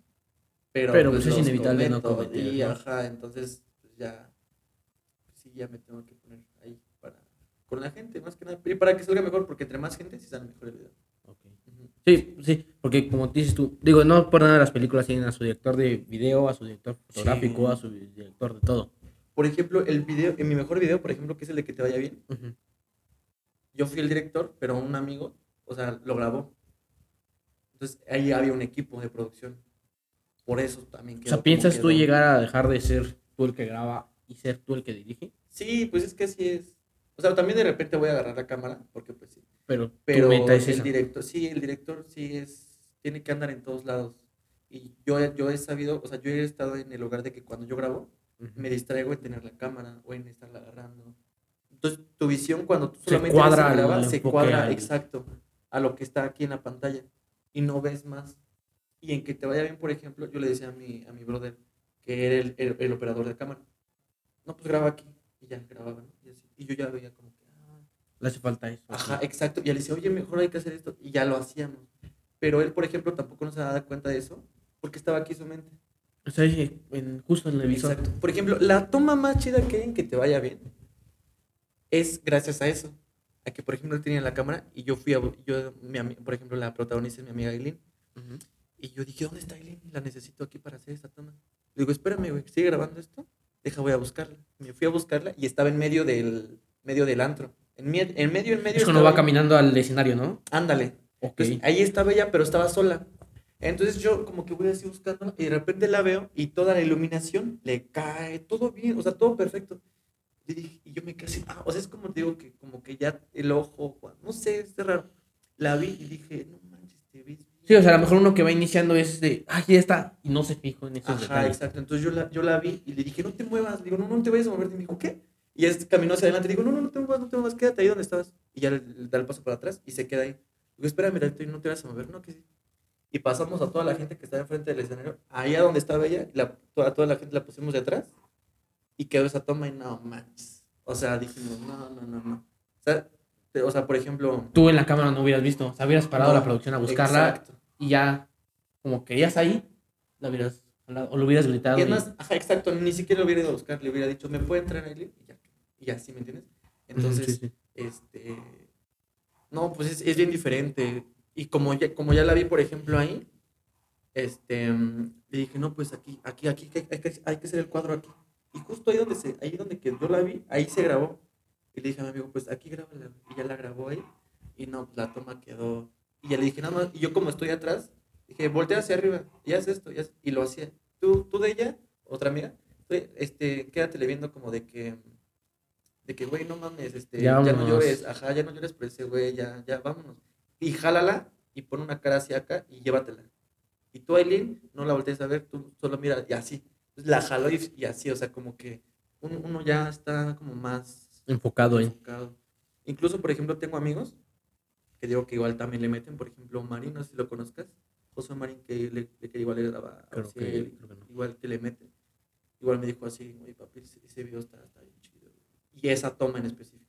Pero, Pero, pues, es los inevitable no cometer, Y ¿no? ajá, entonces, pues ya, pues, sí, ya me tengo que poner ahí para, con la gente, más que nada. Y para que salga mejor, porque entre más gente, sí sale mejor el video. Sí, sí, porque como dices tú, digo, no por nada las películas tienen a su director de video, a su director fotográfico, Sí. a su director de todo. Por ejemplo, el video, en mi mejor video, por ejemplo, que es el de que te vaya bien, yo fui el director, pero un amigo, o sea, lo grabó. Entonces ahí había un equipo de producción. Por eso también O quedó sea, como ¿piensas tú llegar a dejar de ser tú el que graba y ser tú el que dirige? Sí, pues es que así es. O sea, también de repente voy a agarrar la cámara, porque pues sí. Pero, Pero es el director, sí, el director sí es, tiene que andar en todos lados. Y yo, yo he sabido, o sea, yo he estado en el lugar de que cuando yo grabo, me distraigo en tener la cámara o en estarla agarrando. Entonces, tu visión cuando tú Se solamente cuadra al graba, se enfoque cuadra al- exacto a lo que está aquí en la pantalla y no ves más. Y en que te vaya bien, por ejemplo, yo le decía a mi, a mi brother que era el, el- el operador de cámara. No, pues graba aquí. Y ya grababa, ¿no? Y, así. Y yo ya veía como Le hace falta eso. Ajá, exacto. Y él decía, oye, mejor hay que hacer esto. Y ya lo hacíamos. Pero él, por ejemplo, tampoco no se daba cuenta de eso porque estaba aquí su mente. O sea, en- justo en visor. Exacto. Por ejemplo, la toma más chida que hay en que te vaya bien es gracias a eso. A que, por ejemplo, él tenía la cámara y yo fui a. Yo, mi por ejemplo, la protagonista es mi amiga Eileen. Ujú. Y yo dije, ¿dónde está Eileen? La necesito aquí para hacer esta toma. Le digo, espérame, güey, ¿sigue grabando esto? Deja, voy a buscarla. Me fui a buscarla y estaba en medio del, medio del antro. En, mie- en medio, en medio. Es cuando va ella. caminando al escenario, ¿no? Ándale. Ok. Entonces, ahí estaba ella, pero estaba sola. Entonces yo como que voy así buscándola y de repente la veo y toda la iluminación le cae, todo bien, o sea, todo perfecto. Y, dije- y yo me quedé así, ah, o sea, es como te digo que como que ya el ojo, no sé, es raro. La vi y dije, no manches, te ves bien". Sí, o sea, a lo mejor uno que va iniciando es de, ah, ya está, y no se fijó en esos Ajá, detalles. exacto. Entonces yo la, yo la vi y le dije, no te muevas. Le digo, no, no te vayas a mover. Y me dijo, ¿qué? Y es caminó hacia adelante. Le digo, no, no, no te muevas, no te muevas, quédate ahí donde estabas. Y ya le, le da el paso para atrás y se queda ahí. Digo, espérame, y no te vayas a mover. No, que sí. Y pasamos a toda la gente que estaba enfrente del escenario, allá donde estaba ella, y la, toda, toda la gente la pusimos de atrás. Y quedó esa toma y no manches. O sea, dijimos, no, no, no, no. O sea, te- o sea por ejemplo. Tú en la cámara no hubieras visto, o sea, hubieras parado no, la producción a buscarla Exacto. y ya, como querías ahí, la hubieras o lo hubieras gritado. Y es y- más, ajá, exacto, ni siquiera lo hubiera ido a buscar, le hubiera dicho, ¿me puede entrar ahí? Y ya, y ya, ¿sí me entiendes? Entonces, Ujú, sí, sí. este, no, pues es, es bien diferente. Y como ya, como ya la vi, por ejemplo, ahí, este, le dije, no, pues aquí, aquí, aquí, hay, hay que- hay que hacer el cuadro aquí. Y justo ahí donde, se, ahí donde que yo la vi, ahí se grabó. Y le dije a mi amigo, pues aquí grábala. Y ya la grabó ahí. Y no, pues la toma quedó. Y ya le dije, nada más, y yo como estoy atrás, dije, voltea hacia arriba, y haz esto, y, haz- y lo hacía. Tú, tú de ella, otra amiga, este, quédatele viendo como de que, de que, güey, no mames, este, Ya ya, no llores, ajá, ya no llores por ese güey, ya, ya, vámonos. Y jálala, y pon una cara hacia acá, y llévatela. Y tú, Aileen, no la voltees a ver, tú solo mira, y así. Entonces la jaló y, y así, o sea, como que uno, uno ya está como más Enfocado enfocado. Incluso, por ejemplo, tengo amigos que digo que igual también le meten, por ejemplo, Marín, no sé si lo conozcas, José Marín, que, le, que igual le daba a Creo que- Ociel, creo que no. igual que le mete. Igual me dijo así, oye papi, ese, video está, está. Y esa toma en específico.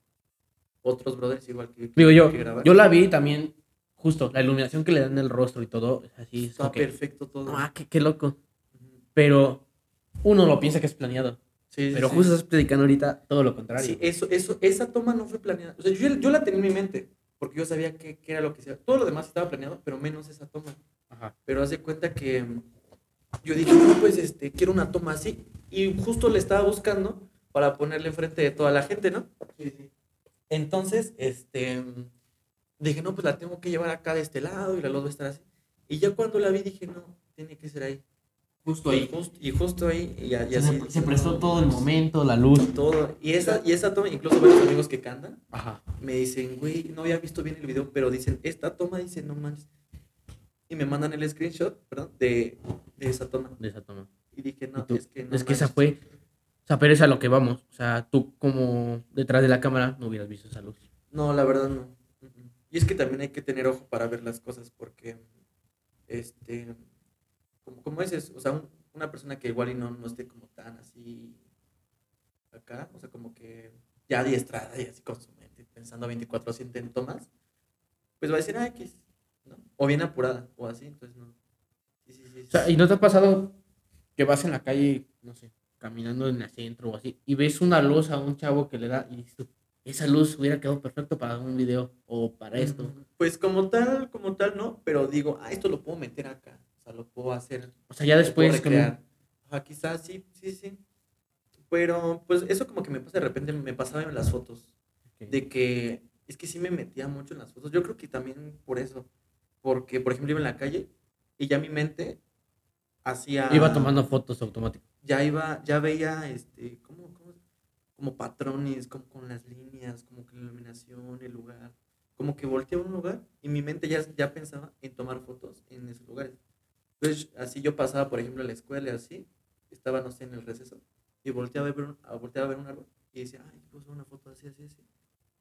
Otros brothers igual que, que- Digo yo, que yo la vi también, justo, la iluminación que le dan el rostro y todo, así, es Está perfecto todo. ah, qué, qué loco. Pero uno lo piensa que es planeado. Sí, Pero sí. justo estás predicando ahorita todo lo contrario. Sí, eso, eso, esa toma no fue planeada. O sea, yo, yo la tenía en mi mente, porque yo sabía qué era lo que se Todo lo demás estaba planeado, pero menos esa toma. Ajá. Pero hace cuenta que yo dije, no, pues este, quiero una toma así. Y justo le estaba buscando para ponerle enfrente de toda la gente, ¿no? Entonces, este, dije, no, pues la tengo que llevar acá de este lado y la luz va a estar así. Y ya cuando la vi dije, no, tiene que ser ahí. Justo Y justo, y justo ahí, y, ya- Se, prestó todo el momento, la luz. Todo. Y esa, y esa toma, incluso varios amigos que cantan, Ajá. me dicen, güey, no había visto bien el video, pero dicen, esta toma, dice, no manches. Y me mandan el screenshot, perdón, de, de esa toma. De esa toma. Y dije, no, es que no. es que esa manches". fue. O sea, pero es a lo que vamos. O sea, tú como detrás de la cámara no hubieras visto esa luz. No, la verdad no. Y es que también hay que tener ojo para ver las cosas, porque, este, como, como dices, o sea, un- una persona que igual y no, no esté como tan así acá, o sea, como que ya adiestrada y así con su mente, pensando 24-7 en tomas, pues va a decir, ah, X, ¿no? O bien apurada, o así, entonces no. Sí, sí, sí. O sea, ¿y no te ha pasado que vas en la calle, no sé, caminando en el centro o así, y ves una luz a un chavo que le da y dices esa luz hubiera quedado perfecto para un video o para esto? Pues como tal, como tal, no, pero digo, ah, esto lo puedo meter acá, o sea, lo puedo hacer O sea, ya después recrear. Ajá, quizás sí, sí, sí. Pero pues eso como que me pasa de repente, me pasaba en las fotos. De que es que sí me metía mucho en las fotos. Yo creo que también por eso. Porque, por ejemplo, iba en la calle y ya mi mente hacía... iba tomando fotos automáticas. Ya iba, ya veía, este, ¿cómo, cómo? Como patrones, como con las líneas, como que la iluminación, el lugar. Como que volteaba a un lugar y mi mente ya, ya pensaba en tomar fotos en esos lugares. Entonces, así yo pasaba, por ejemplo, a la escuela y así, estaba, no sé, en el receso, y volteaba a ver un, volteaba a ver un árbol y decía, ay, hacer una foto así, así, así.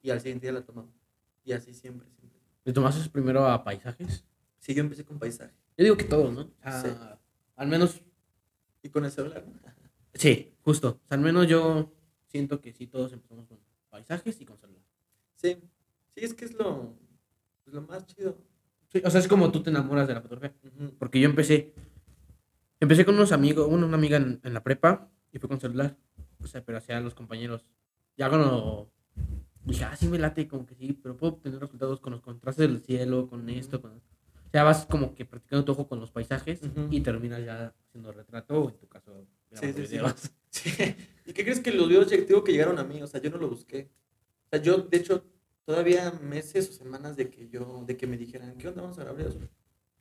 Y al siguiente día la tomaba. Y así siempre, siempre. ¿Le tomaste primero a paisajes? Sí, yo empecé con paisaje. Yo digo que todos, ¿no? Sea, Sí. Al menos, Y con el celular, sí, justo. O sea, al menos yo siento que sí, todos empezamos con paisajes y con celular. Sí, sí, es que es lo, es lo más chido. Sí, o sea, es como tú te enamoras de la fotografía. Porque yo empecé, empecé con unos amigos, una, una amiga en, en la prepa y fue con celular. O sea, pero hacía los compañeros. Ya cuando dije, ah, sí me late, como que sí, pero puedo obtener resultados con los contrastes del cielo, con esto, con... O sea, vas como que practicando tu ojo con los paisajes Ujú. y terminas ya haciendo retrato o en tu caso Sí, sí, sí. videos. Sí. ¿Y qué crees que los videos ya digo que llegaron a mí? O sea, yo no lo busqué. O sea, yo, de hecho, todavía meses o semanas de que yo, de que me dijeran, ¿qué onda? Vamos a grabar videos.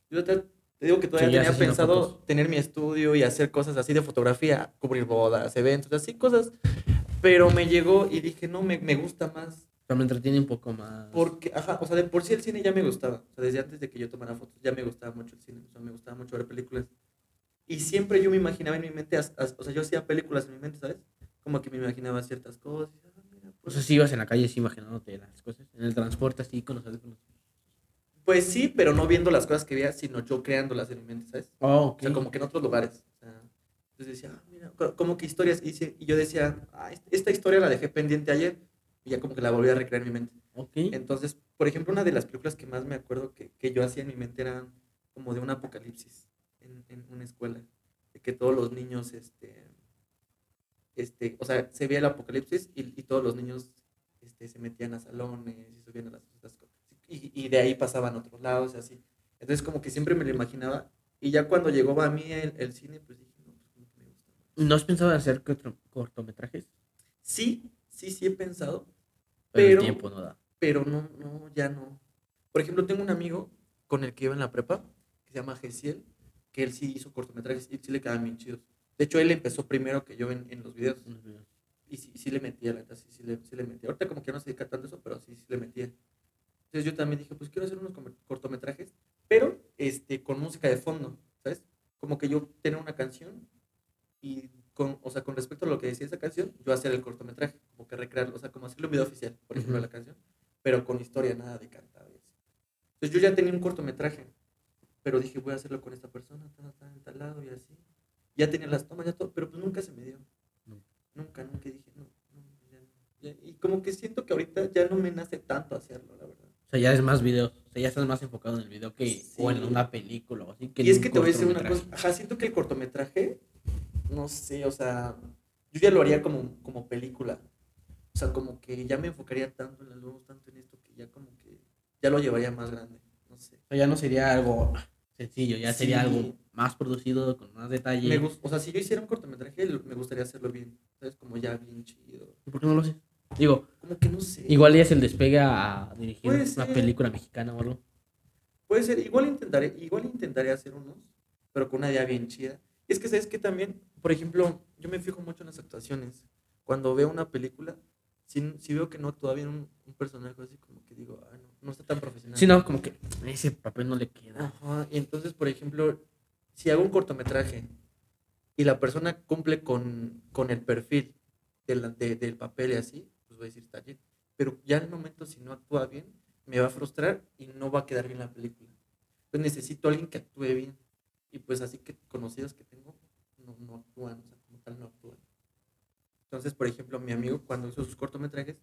Yo te, te digo que todavía tenía pensado fotos. tener mi estudio y hacer cosas así de fotografía, cubrir bodas, eventos, así cosas. Pero me llegó y dije, no, me, me gusta más. O sea, me entretiene un poco más. Porque, ajá, o sea, de por sí el cine ya me gustaba. O sea, desde antes de que yo tomara fotos, ya me gustaba mucho el cine. O sea, me gustaba mucho ver películas. Y siempre yo me imaginaba en mi mente, as- as- o sea, yo hacía películas en mi mente, ¿sabes? Como que me imaginaba ciertas cosas. ah, mira, O pues, sea, si ibas en la calle así imaginándote las cosas. En el transporte así con los audífonos. Pues sí, pero no viendo las cosas que veía, sino yo creándolas en mi mente, ¿sabes? Oh, O ok. sea, como que en otros lugares. O sea, entonces decía, ah, mira, co- como que historias hice. Y yo decía, ah, est- esta historia la dejé pendiente ayer. Y ya como que la volví a recrear en mi mente. Entonces, por ejemplo, una de las películas que más me acuerdo que, que yo hacía en mi mente era como de un apocalipsis en, en una escuela. De que todos los niños, este, este, o sea, se veía el apocalipsis y, y todos los niños este, se metían a salones y subían a las, cosas. Y, y de ahí pasaban a otros lados y así. Entonces, como que siempre me lo imaginaba. Y ya cuando llegó a mí el, el cine, pues dije, no, pues como que me gusta. ¿No has pensado en hacer corto- cortometrajes? Sí, sí, sí he pensado. Pero, Pero- el tiempo no da. pero no, no, ya no. Por ejemplo, tengo un amigo con el que iba en la prepa, que se llama Gesiel, que él sí hizo cortometrajes y sí le quedaban bien chidos. De hecho, él empezó primero que yo en, en los videos y sí, sí le metía, la neta, sí, sí le, sí le metía. Ahorita como que no se dedica tanto a eso, pero sí, sí le metía. Entonces yo también dije, pues quiero hacer unos cortometrajes, pero este, con música de fondo, ¿sabes? Como que yo tener una canción y con, o sea, con respecto a lo que decía esa canción, yo hacer el cortometraje, como que recrearlo, o sea, como hacerle un video oficial, por ejemplo, de la canción, pero con historia, nada de así. Entonces yo ya tenía un cortometraje, pero dije, voy a hacerlo con esta persona, ta, ta, en tal lado y así. Ya tenía las tomas, ya todo, pero pues nunca se me dio. No. Nunca, nunca dije, no, no, ya. Ya- y como que siento que ahorita ya no me nace tanto hacerlo, la verdad. O sea, ya es más videos. O sea, ya estás más enfocado en el video que Sí. o en una película o así. Que y es que te voy a decir una cosa, ajá, siento que el cortometraje, no sé, o sea, yo ya lo haría como, como película. O sea, como que ya me enfocaría tanto en las luces, tanto en esto, que ya como que ya lo llevaría más grande, no sé. O sea, ya no sería algo sencillo, ya sería algo más producido, con más detalle. Me o sea, si yo hiciera un cortometraje, me gustaría hacerlo bien, ¿sabes? Como ya bien chido. ¿Y ¿Por qué no lo haces? Digo, Como que no sé. igual ya se el despegue a dirigir Puede una ser. película mexicana o algo. Puede ser, igual intentaré, igual intentaré hacer unos, pero con una idea bien chida. Y es que, ¿sabes que También, por ejemplo, yo me fijo mucho en las actuaciones. Cuando veo una película, si, si veo que no actúa bien un, un personaje así, como que digo, ah, no, no está tan profesional. Sí, no, como que ese papel no le queda. Ajá, y entonces, por ejemplo, si hago un cortometraje y la persona cumple con, con el perfil del, de- del papel y así, pues voy a decir, está bien. Pero ya en el momento, si no actúa bien, me va a frustrar y no va a quedar bien la película. Entonces necesito a alguien que actúe bien. Y pues así que conocidos que tengo, no, no actúan, o sea, como tal no actúan. Entonces, por ejemplo, mi amigo cuando hizo sus cortometrajes,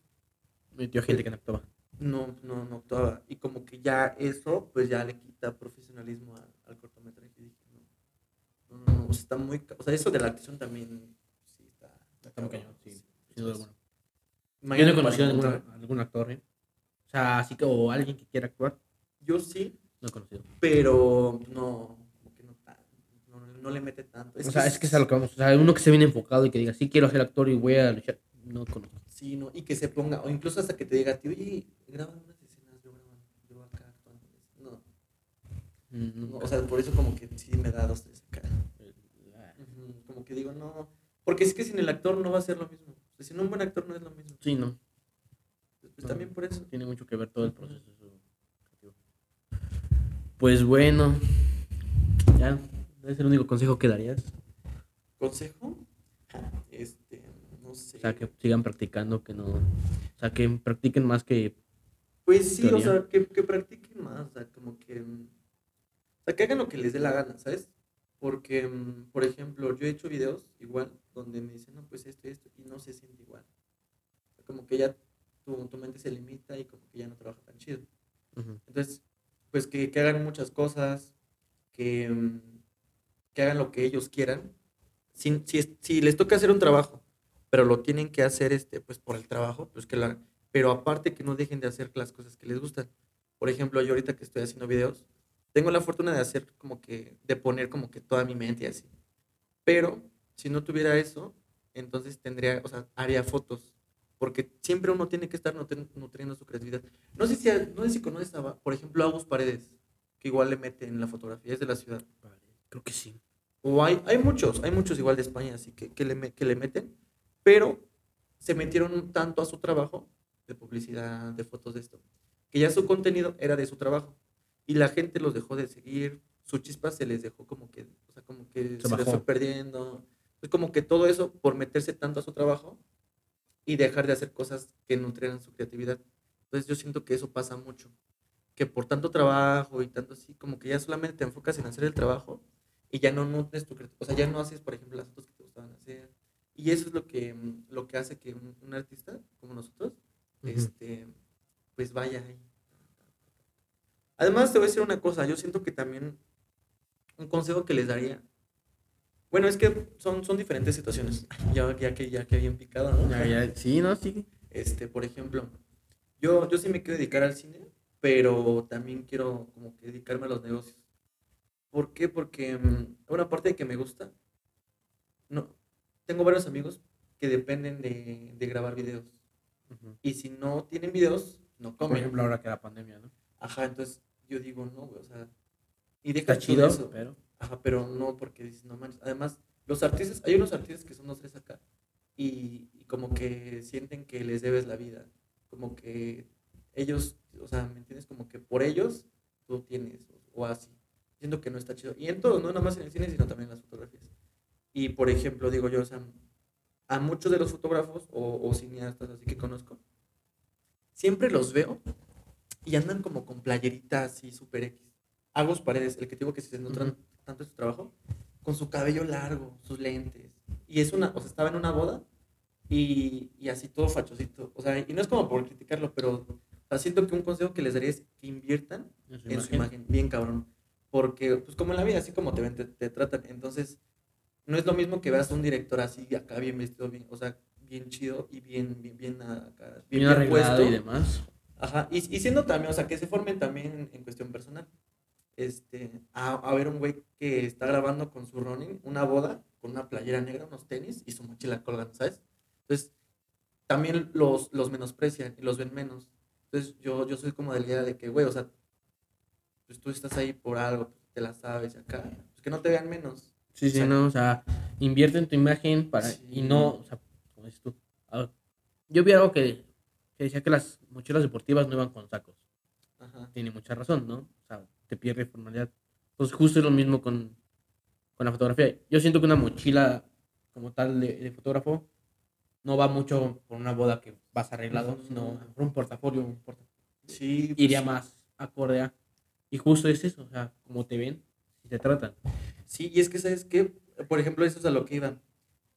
Metió gente que no actuaba. no, no, no actuaba. Y como que ya eso, pues ya le quita profesionalismo a- al cortometraje. Y dije, no, no, no, o sea, está muy... O sea, eso de la actuación también, sí, está... Está muy cañón, sí. sí. sin duda alguna. Yo no he conocido a algún actor, ¿eh? O sea, así que, o alguien que quiera actuar, Yo sí, no he conocido. pero no, no, le mete tanto. o sea, es que es a lo que vamos. O sea, uno que se viene enfocado y que diga, sí, quiero ser actor y voy a luchar. No conozco. Sí, no, y que se ponga, o incluso hasta que te diga, tío, oye, graban unas escenas, yo grabo, yo acá actuando. No, Mm, no, o sea, por eso como que sí me da dos, tres acá. Como que digo, no, porque es que sin el actor no va a ser lo mismo. O sea, sin un buen actor no es lo mismo. Sí, no. Pues No. también por eso. Tiene mucho que ver todo el proceso. Pues bueno, ya, es el único consejo que darías. ¿Consejo? Este, sea, que sigan practicando, que no. O sea, que practiquen más que. Pues sí, o sea, que, que practiquen más, o sea, como que... mm, O sea, que hagan lo que les dé la gana, ¿sabes? Porque, mm, por ejemplo, yo he hecho videos igual donde me dicen, no, pues esto y esto, y no se siente igual. O sea, como que ya tu, tu mente se limita y como que ya no trabaja tan chido. Entonces, pues que, que hagan muchas cosas, que, mm, que hagan lo que ellos quieran. Si, si, si les toca hacer un trabajo, pero lo tienen que hacer este, pues por el trabajo, pues que hagan. Pero aparte que no dejen de hacer las cosas que les gustan. Por ejemplo, yo ahorita que estoy haciendo videos, tengo la fortuna de hacer como que, de poner como que toda mi mente y así. Pero si no tuviera eso, entonces tendría, o sea, haría fotos. Porque siempre uno tiene que estar nutri- nutriendo su creatividad. No sé si, no sé si conoces, a, por ejemplo, a Agus Paredes, que igual le mete en la fotografía, es de la ciudad. Vale, Creo que sí. O hay, hay muchos, hay muchos igual de España, así que, que, le, que le meten, pero se metieron tanto a su trabajo de publicidad, de fotos de esto, que ya su contenido era de su trabajo. Y la gente los dejó de seguir, su chispa se les dejó como que, o sea, como que Se se, les fue perdiendo. Es como que todo eso por meterse tanto a su trabajo y dejar de hacer cosas que nutrieran su creatividad. Entonces yo siento que eso pasa mucho, que por tanto trabajo y tanto así, como que ya solamente te enfocas en hacer el trabajo y ya no nutres tu creatividad, o sea, ya no haces, por ejemplo, las fotos que te gustaban hacer. Y eso es lo que, mm, lo que hace que un, un artista como nosotros, este, pues vaya ahí. Además, te voy a decir una cosa, yo siento que también un consejo que les daría, bueno, es que son, son diferentes situaciones, ya, ya que ya que bien picado, ¿no? Ya, ya, sí, no, sí. Este, por ejemplo, yo, yo sí me quiero dedicar al cine, pero también quiero como que dedicarme a los negocios. ¿Por qué? Porque mm, una parte de que me gusta, no, tengo varios amigos que dependen de, de grabar videos. Y si no tienen videos, no Por comen. ejemplo, ahora que la pandemia, ¿no? Ajá, entonces yo digo, no, güey, o sea, y deja Está chido, eso. pero. Ajá, pero no, porque dices, no manches. Además, los artistas, hay unos artistas que son los tres acá y, y como que sienten que les debes la vida. Como que ellos, o sea, ¿me entiendes? Como que por ellos tú tienes, o, o así. Siento que no está chido. Y en todo, no nada más en el cine, sino también en las fotografías. Y por ejemplo, digo yo, o sea, a muchos de los fotógrafos o, o cineastas así que conozco, siempre los veo y andan como con playeritas así super X. Agus Paredes, el que digo que se nutran Ujú. tanto en su trabajo, con su cabello largo, sus lentes. Y es una, o sea, estaba en una boda y, y así todo fachosito. O sea, y no es como por criticarlo, pero o sea, siento que un consejo que les daría es que inviertan En su en su imagen. imagen, bien cabrón. Porque, pues como en la vida, así como te ven, te, te tratan. Entonces, no es lo mismo que veas un director así, acá bien vestido, bien, o sea, bien chido y bien, bien, bien, acá, Bien arreglado y demás. Ajá, y, y siendo también, o sea, que se formen también en, cuestión personal. Este, a, a ver un güey que está grabando con su Ronin una boda, con una playera negra, unos tenis y su mochila colgando, ¿sabes? Entonces, también los, los menosprecian y los ven menos. Entonces, yo, yo soy como de la idea de que, güey, o sea, pues tú estás ahí por algo, te la sabes acá, pues que no te vean menos. Sí, sí, O sea, no, o sea, invierte en tu imagen para, Sí. y no, o sea, como dices tú. Yo vi algo que, que decía que las mochilas deportivas no iban con sacos. Ajá. Tiene mucha razón, ¿no? O sea, te pierde formalidad. Pues justo es lo mismo con, con la fotografía. Yo siento que una mochila como tal de, de fotógrafo no va mucho por una boda que vas arreglado, sino por un portafolio, un porta- Sí, pues, iría más acorde a. Y justo es eso, o sea, como te ven y te tratan. Sí, y es que, ¿sabes qué? Por ejemplo, eso es a lo que iba.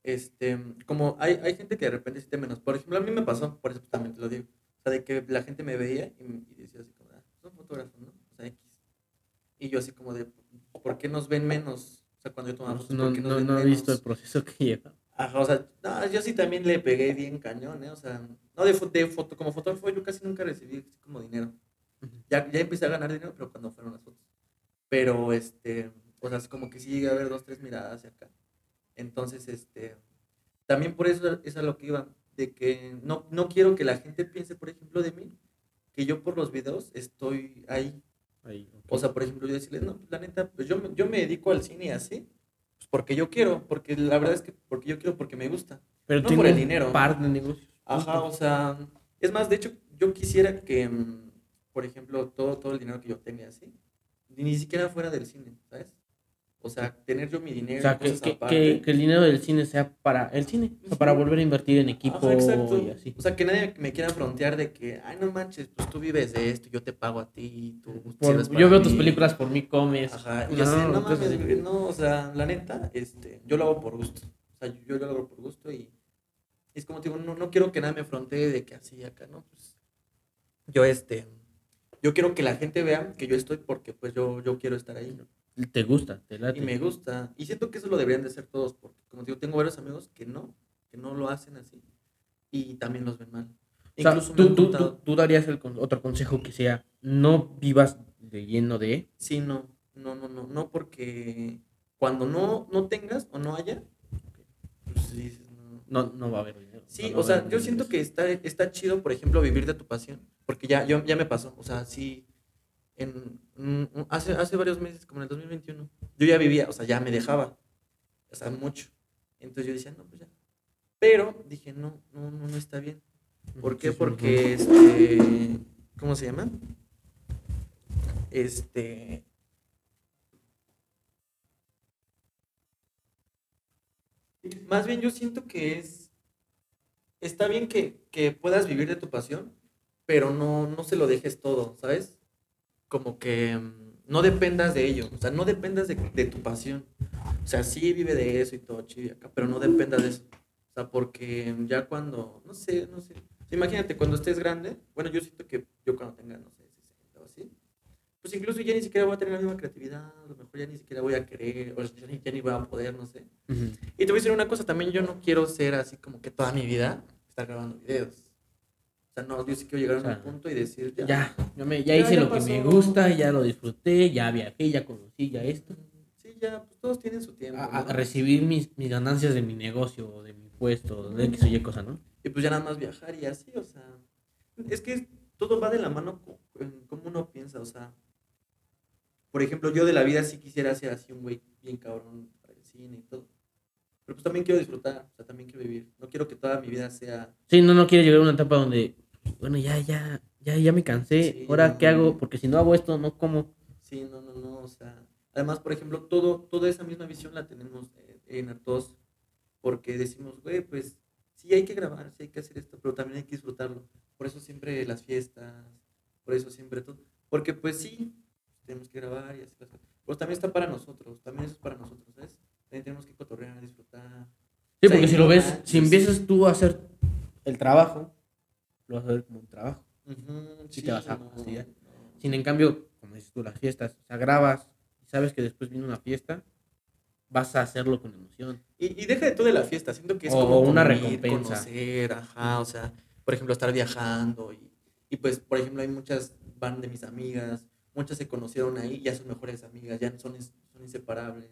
Este, como hay, hay gente que de repente siente menos. Por ejemplo, a mí me pasó, por eso también te lo digo. O sea, de que la gente me veía y, y decía así como, ah, son fotógrafos, ¿no? O sea, X. Y yo así como de, ¿por qué nos ven menos? O sea, cuando yo tomaba fotos, no, ¿por qué nos no, ven no he visto el menos? proceso que lleva. Ajá, o sea, no, yo sí también le pegué bien cañón, ¿eh? O sea, no de, de foto, como fotógrafo yo casi nunca recibí así como dinero. Ya, ya empecé a ganar dinero, pero cuando fueron las fotos. Pero, este, o sea, es como que sí llegué a ver dos, tres miradas hacia acá. Entonces, este, también por eso es a lo que iba, de que no, no quiero que la gente piense, por ejemplo, de mí, que yo por los videos estoy ahí. Ahí, ok. O sea, por ejemplo, yo decirles, no, pues, la neta, pues yo, me- yo me dedico al cine así, pues porque yo quiero, porque la verdad es que porque yo quiero, porque me gusta. pero no por el dinero. par de negocios. Ajá, o sea, es más, de hecho, yo quisiera que, mm, por ejemplo, todo, todo el dinero que yo tenga así, ni siquiera fuera del cine, ¿sabes? O sea, tener yo mi dinero. O sea, que, cosas que, aparte. que- que el dinero del cine sea para el cine, o sea, para volver a invertir en equipo exacto. y así. O sea, que nadie me quiera frontear de que, ay, no manches, pues tú vives de esto, yo te pago a ti, tú Por- para yo veo tus mí". películas por mí comes. Ajá, y yo así, no mames, güey, no, o sea, la neta, este, yo lo hago por gusto. O sea, yo, yo lo hago por gusto y es como te digo, no, no quiero que nadie me frontee de que así acá, ¿no? Pues yo, este, yo quiero que la gente vea que yo estoy porque pues yo, yo quiero estar ahí, ¿no? Te gusta, te late. Y me gusta. Y siento que eso lo deberían de hacer todos, porque como digo, tengo varios amigos que no, que no lo hacen así. Y también los ven mal. O sea, Incluso tú, tú, tú- tú darías el con- otro consejo que sea, no vivas de lleno de... Sí, no, no, no, no, no, porque cuando no, no tengas o no haya, pues dices, no. No, no va a haber dinero. Sí, no o sea, yo siento que está, está chido, por ejemplo, vivir de tu pasión, porque ya, yo, ya me pasó, o sea, sí, en, hace, hace varios meses, como en el 2021, yo ya vivía, o sea, ya me dejaba, o sea, mucho. Entonces yo decía, no, pues ya. Pero dije, no, no, no, no está bien. ¿Por qué? Porque, este, ¿cómo se llama? Este, más bien yo siento que es, está bien que, que puedas vivir de tu pasión, pero no, no se lo dejes todo, ¿sabes? Como que mm, no dependas de ello, o sea, no dependas de, de tu pasión. O sea, sí vive de eso y todo chido acá, pero no dependas de eso. O sea, porque ya cuando, no sé, no sé. Imagínate, cuando estés grande, bueno, yo siento que yo cuando tenga, no sé, 60 o así, pues incluso ya ni siquiera voy a tener la misma creatividad, a lo mejor ya ni siquiera voy a querer, o ya ni, ya ni voy a poder, no sé. Ujú. Y te voy a decir una cosa, también yo no quiero ser así como que toda mi vida estar grabando videos. O sea, no, yo sí quiero llegar O sea, a un punto y decir, ya. Ya, ya, me- ya Ya, hice ya lo que me gusta, ya lo disfruté, ya viajé, ya conocí, ya esto. Sí, ya, pues todos tienen su tiempo. A, recibir mis, mis ganancias de mi negocio, de mi puesto, de X o Y cosa, ¿no? Y pues ya nada más viajar y así, o sea. Es que todo va de la mano co- en cómo uno piensa, o sea. Por ejemplo, yo de la vida sí quisiera ser así un güey bien cabrón para el cine y todo. Pero pues también quiero disfrutar, o sea, también quiero vivir. No quiero que toda mi vida sea. Sí, no, no quiero llegar a una etapa donde, bueno, ya, ya, ya, ya me cansé, Sí, ahora no. qué hago, porque si no hago esto, no como. Sí, no, no, no, o sea. Además, por ejemplo, todo, toda esa misma visión la tenemos eh, en Artos, porque decimos, güey, pues sí hay que grabar, sí hay que hacer esto, pero también hay que disfrutarlo. Por eso siempre las fiestas, por eso siempre todo. Porque pues sí, tenemos que grabar y así las cosas. Pero también está para nosotros, también eso es para nosotros, ¿sabes? También tenemos que cotorrear, disfrutar. Sí, O sea, porque si lo ves, si empiezas tú a hacer el trabajo, lo vas a ver como un trabajo. Ujú, Sí te vas a no, fastidiar. no. Sin en cambio, como dices tú, las fiestas, o sea, grabas y sabes que después viene una fiesta, vas a hacerlo con emoción. Y, y deja de todo de la fiesta, siento que es O como una convivir, recompensa. conocer, ajá, o sea, por ejemplo, estar viajando y, y pues, por ejemplo, hay muchas, van de mis amigas, muchas se conocieron ahí, ya son mejores amigas, ya son, son inseparables,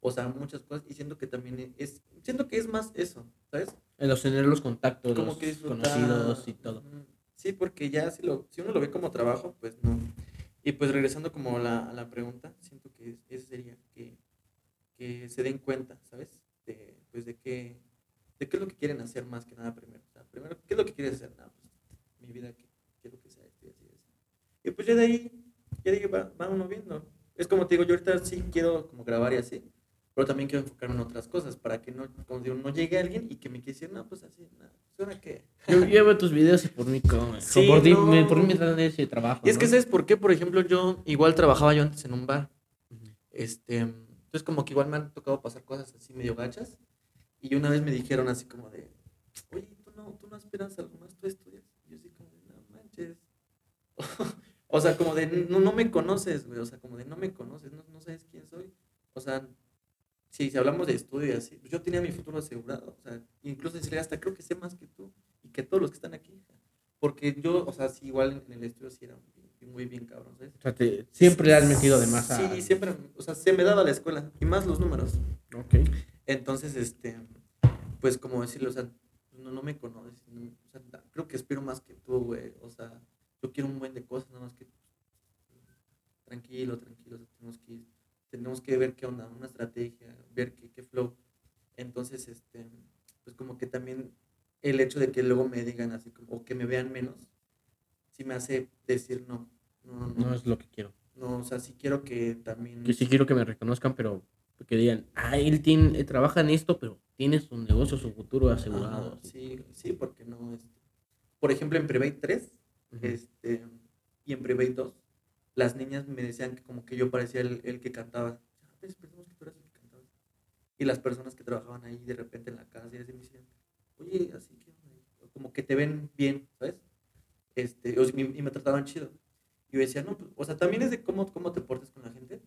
o sea, muchas cosas, y siento que también es, siento que es más eso, ¿sabes? En los tener los contactos, Como los que conocidos y todo. Sí, porque ya si, lo, si uno lo ve como trabajo, pues no. Y pues regresando como a la, a la pregunta, siento que es- eso sería que, que se den cuenta, ¿sabes? De, pues de qué, de qué es lo que quieren hacer más que nada primero. O sea, primero, ¿qué es lo que quieres hacer? Nada, pues mi vida, que quiero que sea esto y así, y así. Y pues ya de ahí, ya de ahí va, va uno viendo. Es como te digo, yo ahorita sí quiero como grabar y así, pero también quiero enfocarme en otras cosas para que no, como digo, no llegue alguien y que me quisiera, no, pues así, nada, ahora qué. Yo, yo veo tus videos y por mí comes. Sí, por, no. me, por mí me dan ese trabajo. Y es que. ¿sabes por qué? Por ejemplo, yo igual trabajaba yo antes en un bar. Este, entonces como que igual me han tocado pasar cosas así medio gachas. Y una vez me dijeron así como de, oye, ¿tú no, tú no aspiras a algo más? ¿Tú estudias? Y yo así como de, no manches. o sea, como de, no, no me conoces, güey. O sea, como de, no me conoces, no, no sabes quién soy. O sea, si, si hablamos de estudio y así, pues yo tenía mi futuro asegurado. O sea, incluso decirle hasta creo que sé más que tú y que todos los que están aquí. Porque yo, o sea, sí, igual en el estudio sí era muy, bien cabrón, ¿sabes? O sea, te- siempre le has metido de más a... Sí, siempre, o sea, se me daba la escuela y más los números. Ok. Entonces, este, pues como decirlo, o sea, no, no me conoces, no, o sea, creo que espero más que tú, güey, o sea, yo quiero un buen de cosas, nada más que tranquilo, tranquilo, tenemos que ir, tenemos que ver qué onda, una estrategia, ver qué, qué flow. Entonces, este, pues como que también el hecho de que luego me digan así como, o que me vean menos, sí me hace decir no, no, no, No es lo que quiero. no, o sea, sí quiero que también... Que sí quiero que me reconozcan, pero Que digan, ah, él tiene, trabaja en esto, pero tiene su negocio, su futuro asegurado. Ajá, sí, sí, porque no. Este, por ejemplo, en Private 3 Ujú. este, y en Private 2, las niñas me decían que como que yo parecía el, el que cantaba. Ah, pues, pensamos que tú eras el que cantaba. Y las personas que trabajaban ahí de repente en la casa y así me decían, oye, así que como que te ven bien, ¿sabes? Este, y, me trataban chido. Y yo decía, no, pues, o sea, también es de cómo, cómo te portes con la gente,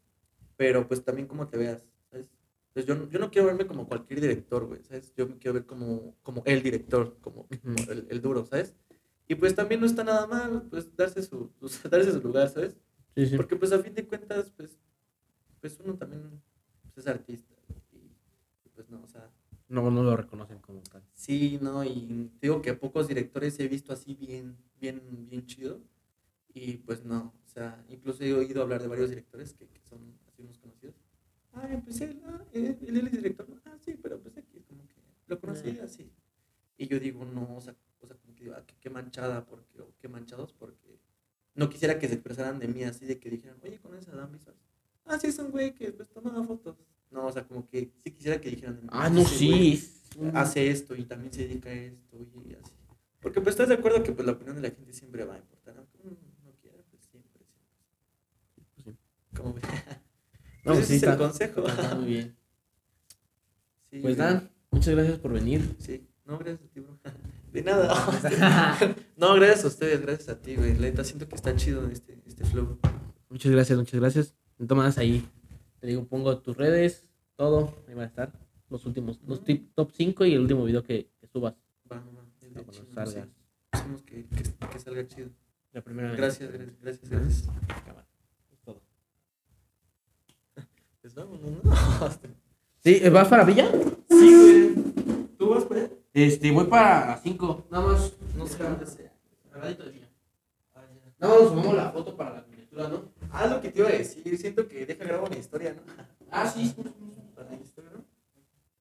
pero pues también cómo te veas, ¿sabes? Entonces yo, no- yo no quiero verme como cualquier director, güey, ¿sabes? Yo me quiero ver como, como el director, como, el, el duro, ¿sabes? Y pues también no está nada mal, pues darse su, pues, darse su lugar, ¿sabes? Sí, sí. Porque pues a fin de cuentas, pues, pues uno también pues, es artista. Y, y, pues no, o sea, No, no lo reconocen como tal. sí, no, y digo que pocos directores he visto así bien, bien, bien chido. Y pues no, o sea, incluso he oído hablar de varios directores que, que son así unos conocidos. Ah, pues él, ah, él, él es director. Ah, sí, pero pues aquí como que lo conocí así. Y yo digo, no, o sea, o sea como que digo, ah, qué, qué manchada, porque, o qué manchados, porque no quisiera que se expresaran de mí así, de que dijeran, oye, ¿conoces a Dan Visuals? Ah, sí, es un güey que pues tomaba fotos. No, o sea, como que sí quisiera que dijeran de mí. Ah, no, "Ese güey sí. Hace esto y también se dedica a esto y así. Porque pues estás de acuerdo que pues la opinión de la gente siempre va a importar, aunque uno no quiera, pues siempre, siempre. Pues sí. Como ve. No, Pues ese sí, es el consejo. está muy bien. Sí, Pues. Dan, muchas gracias por venir. Sí, no, gracias a ti, bro. De nada. no, gracias a ustedes, gracias a ti, güey. La neta siento que está chido este, este flow. Muchas gracias, muchas gracias. Maneras, ahí te digo, pongo tus redes, todo, ahí van a estar. Los últimos, los tip- top 5 y el último video que, que subas. Va, va, va, para sí. Hacemos que, que, que salga chido. La primera vez. Gracias, gracias, gracias, gracias. Cámara. Es todo. Pues vámonos, ¿no? Sí, ¿eh, ¿vas para Villa? Sí, güey. ¿Tú vas por allá? Este, voy para 5. Nada más. No sé dónde sea. Al ladito de Villa. Nada más nos tomamos la foto para la miniatura, ¿no? Ah, lo que te iba a decir. Siento que deja grabar una historia, ¿no? Ah, sí. Para eso.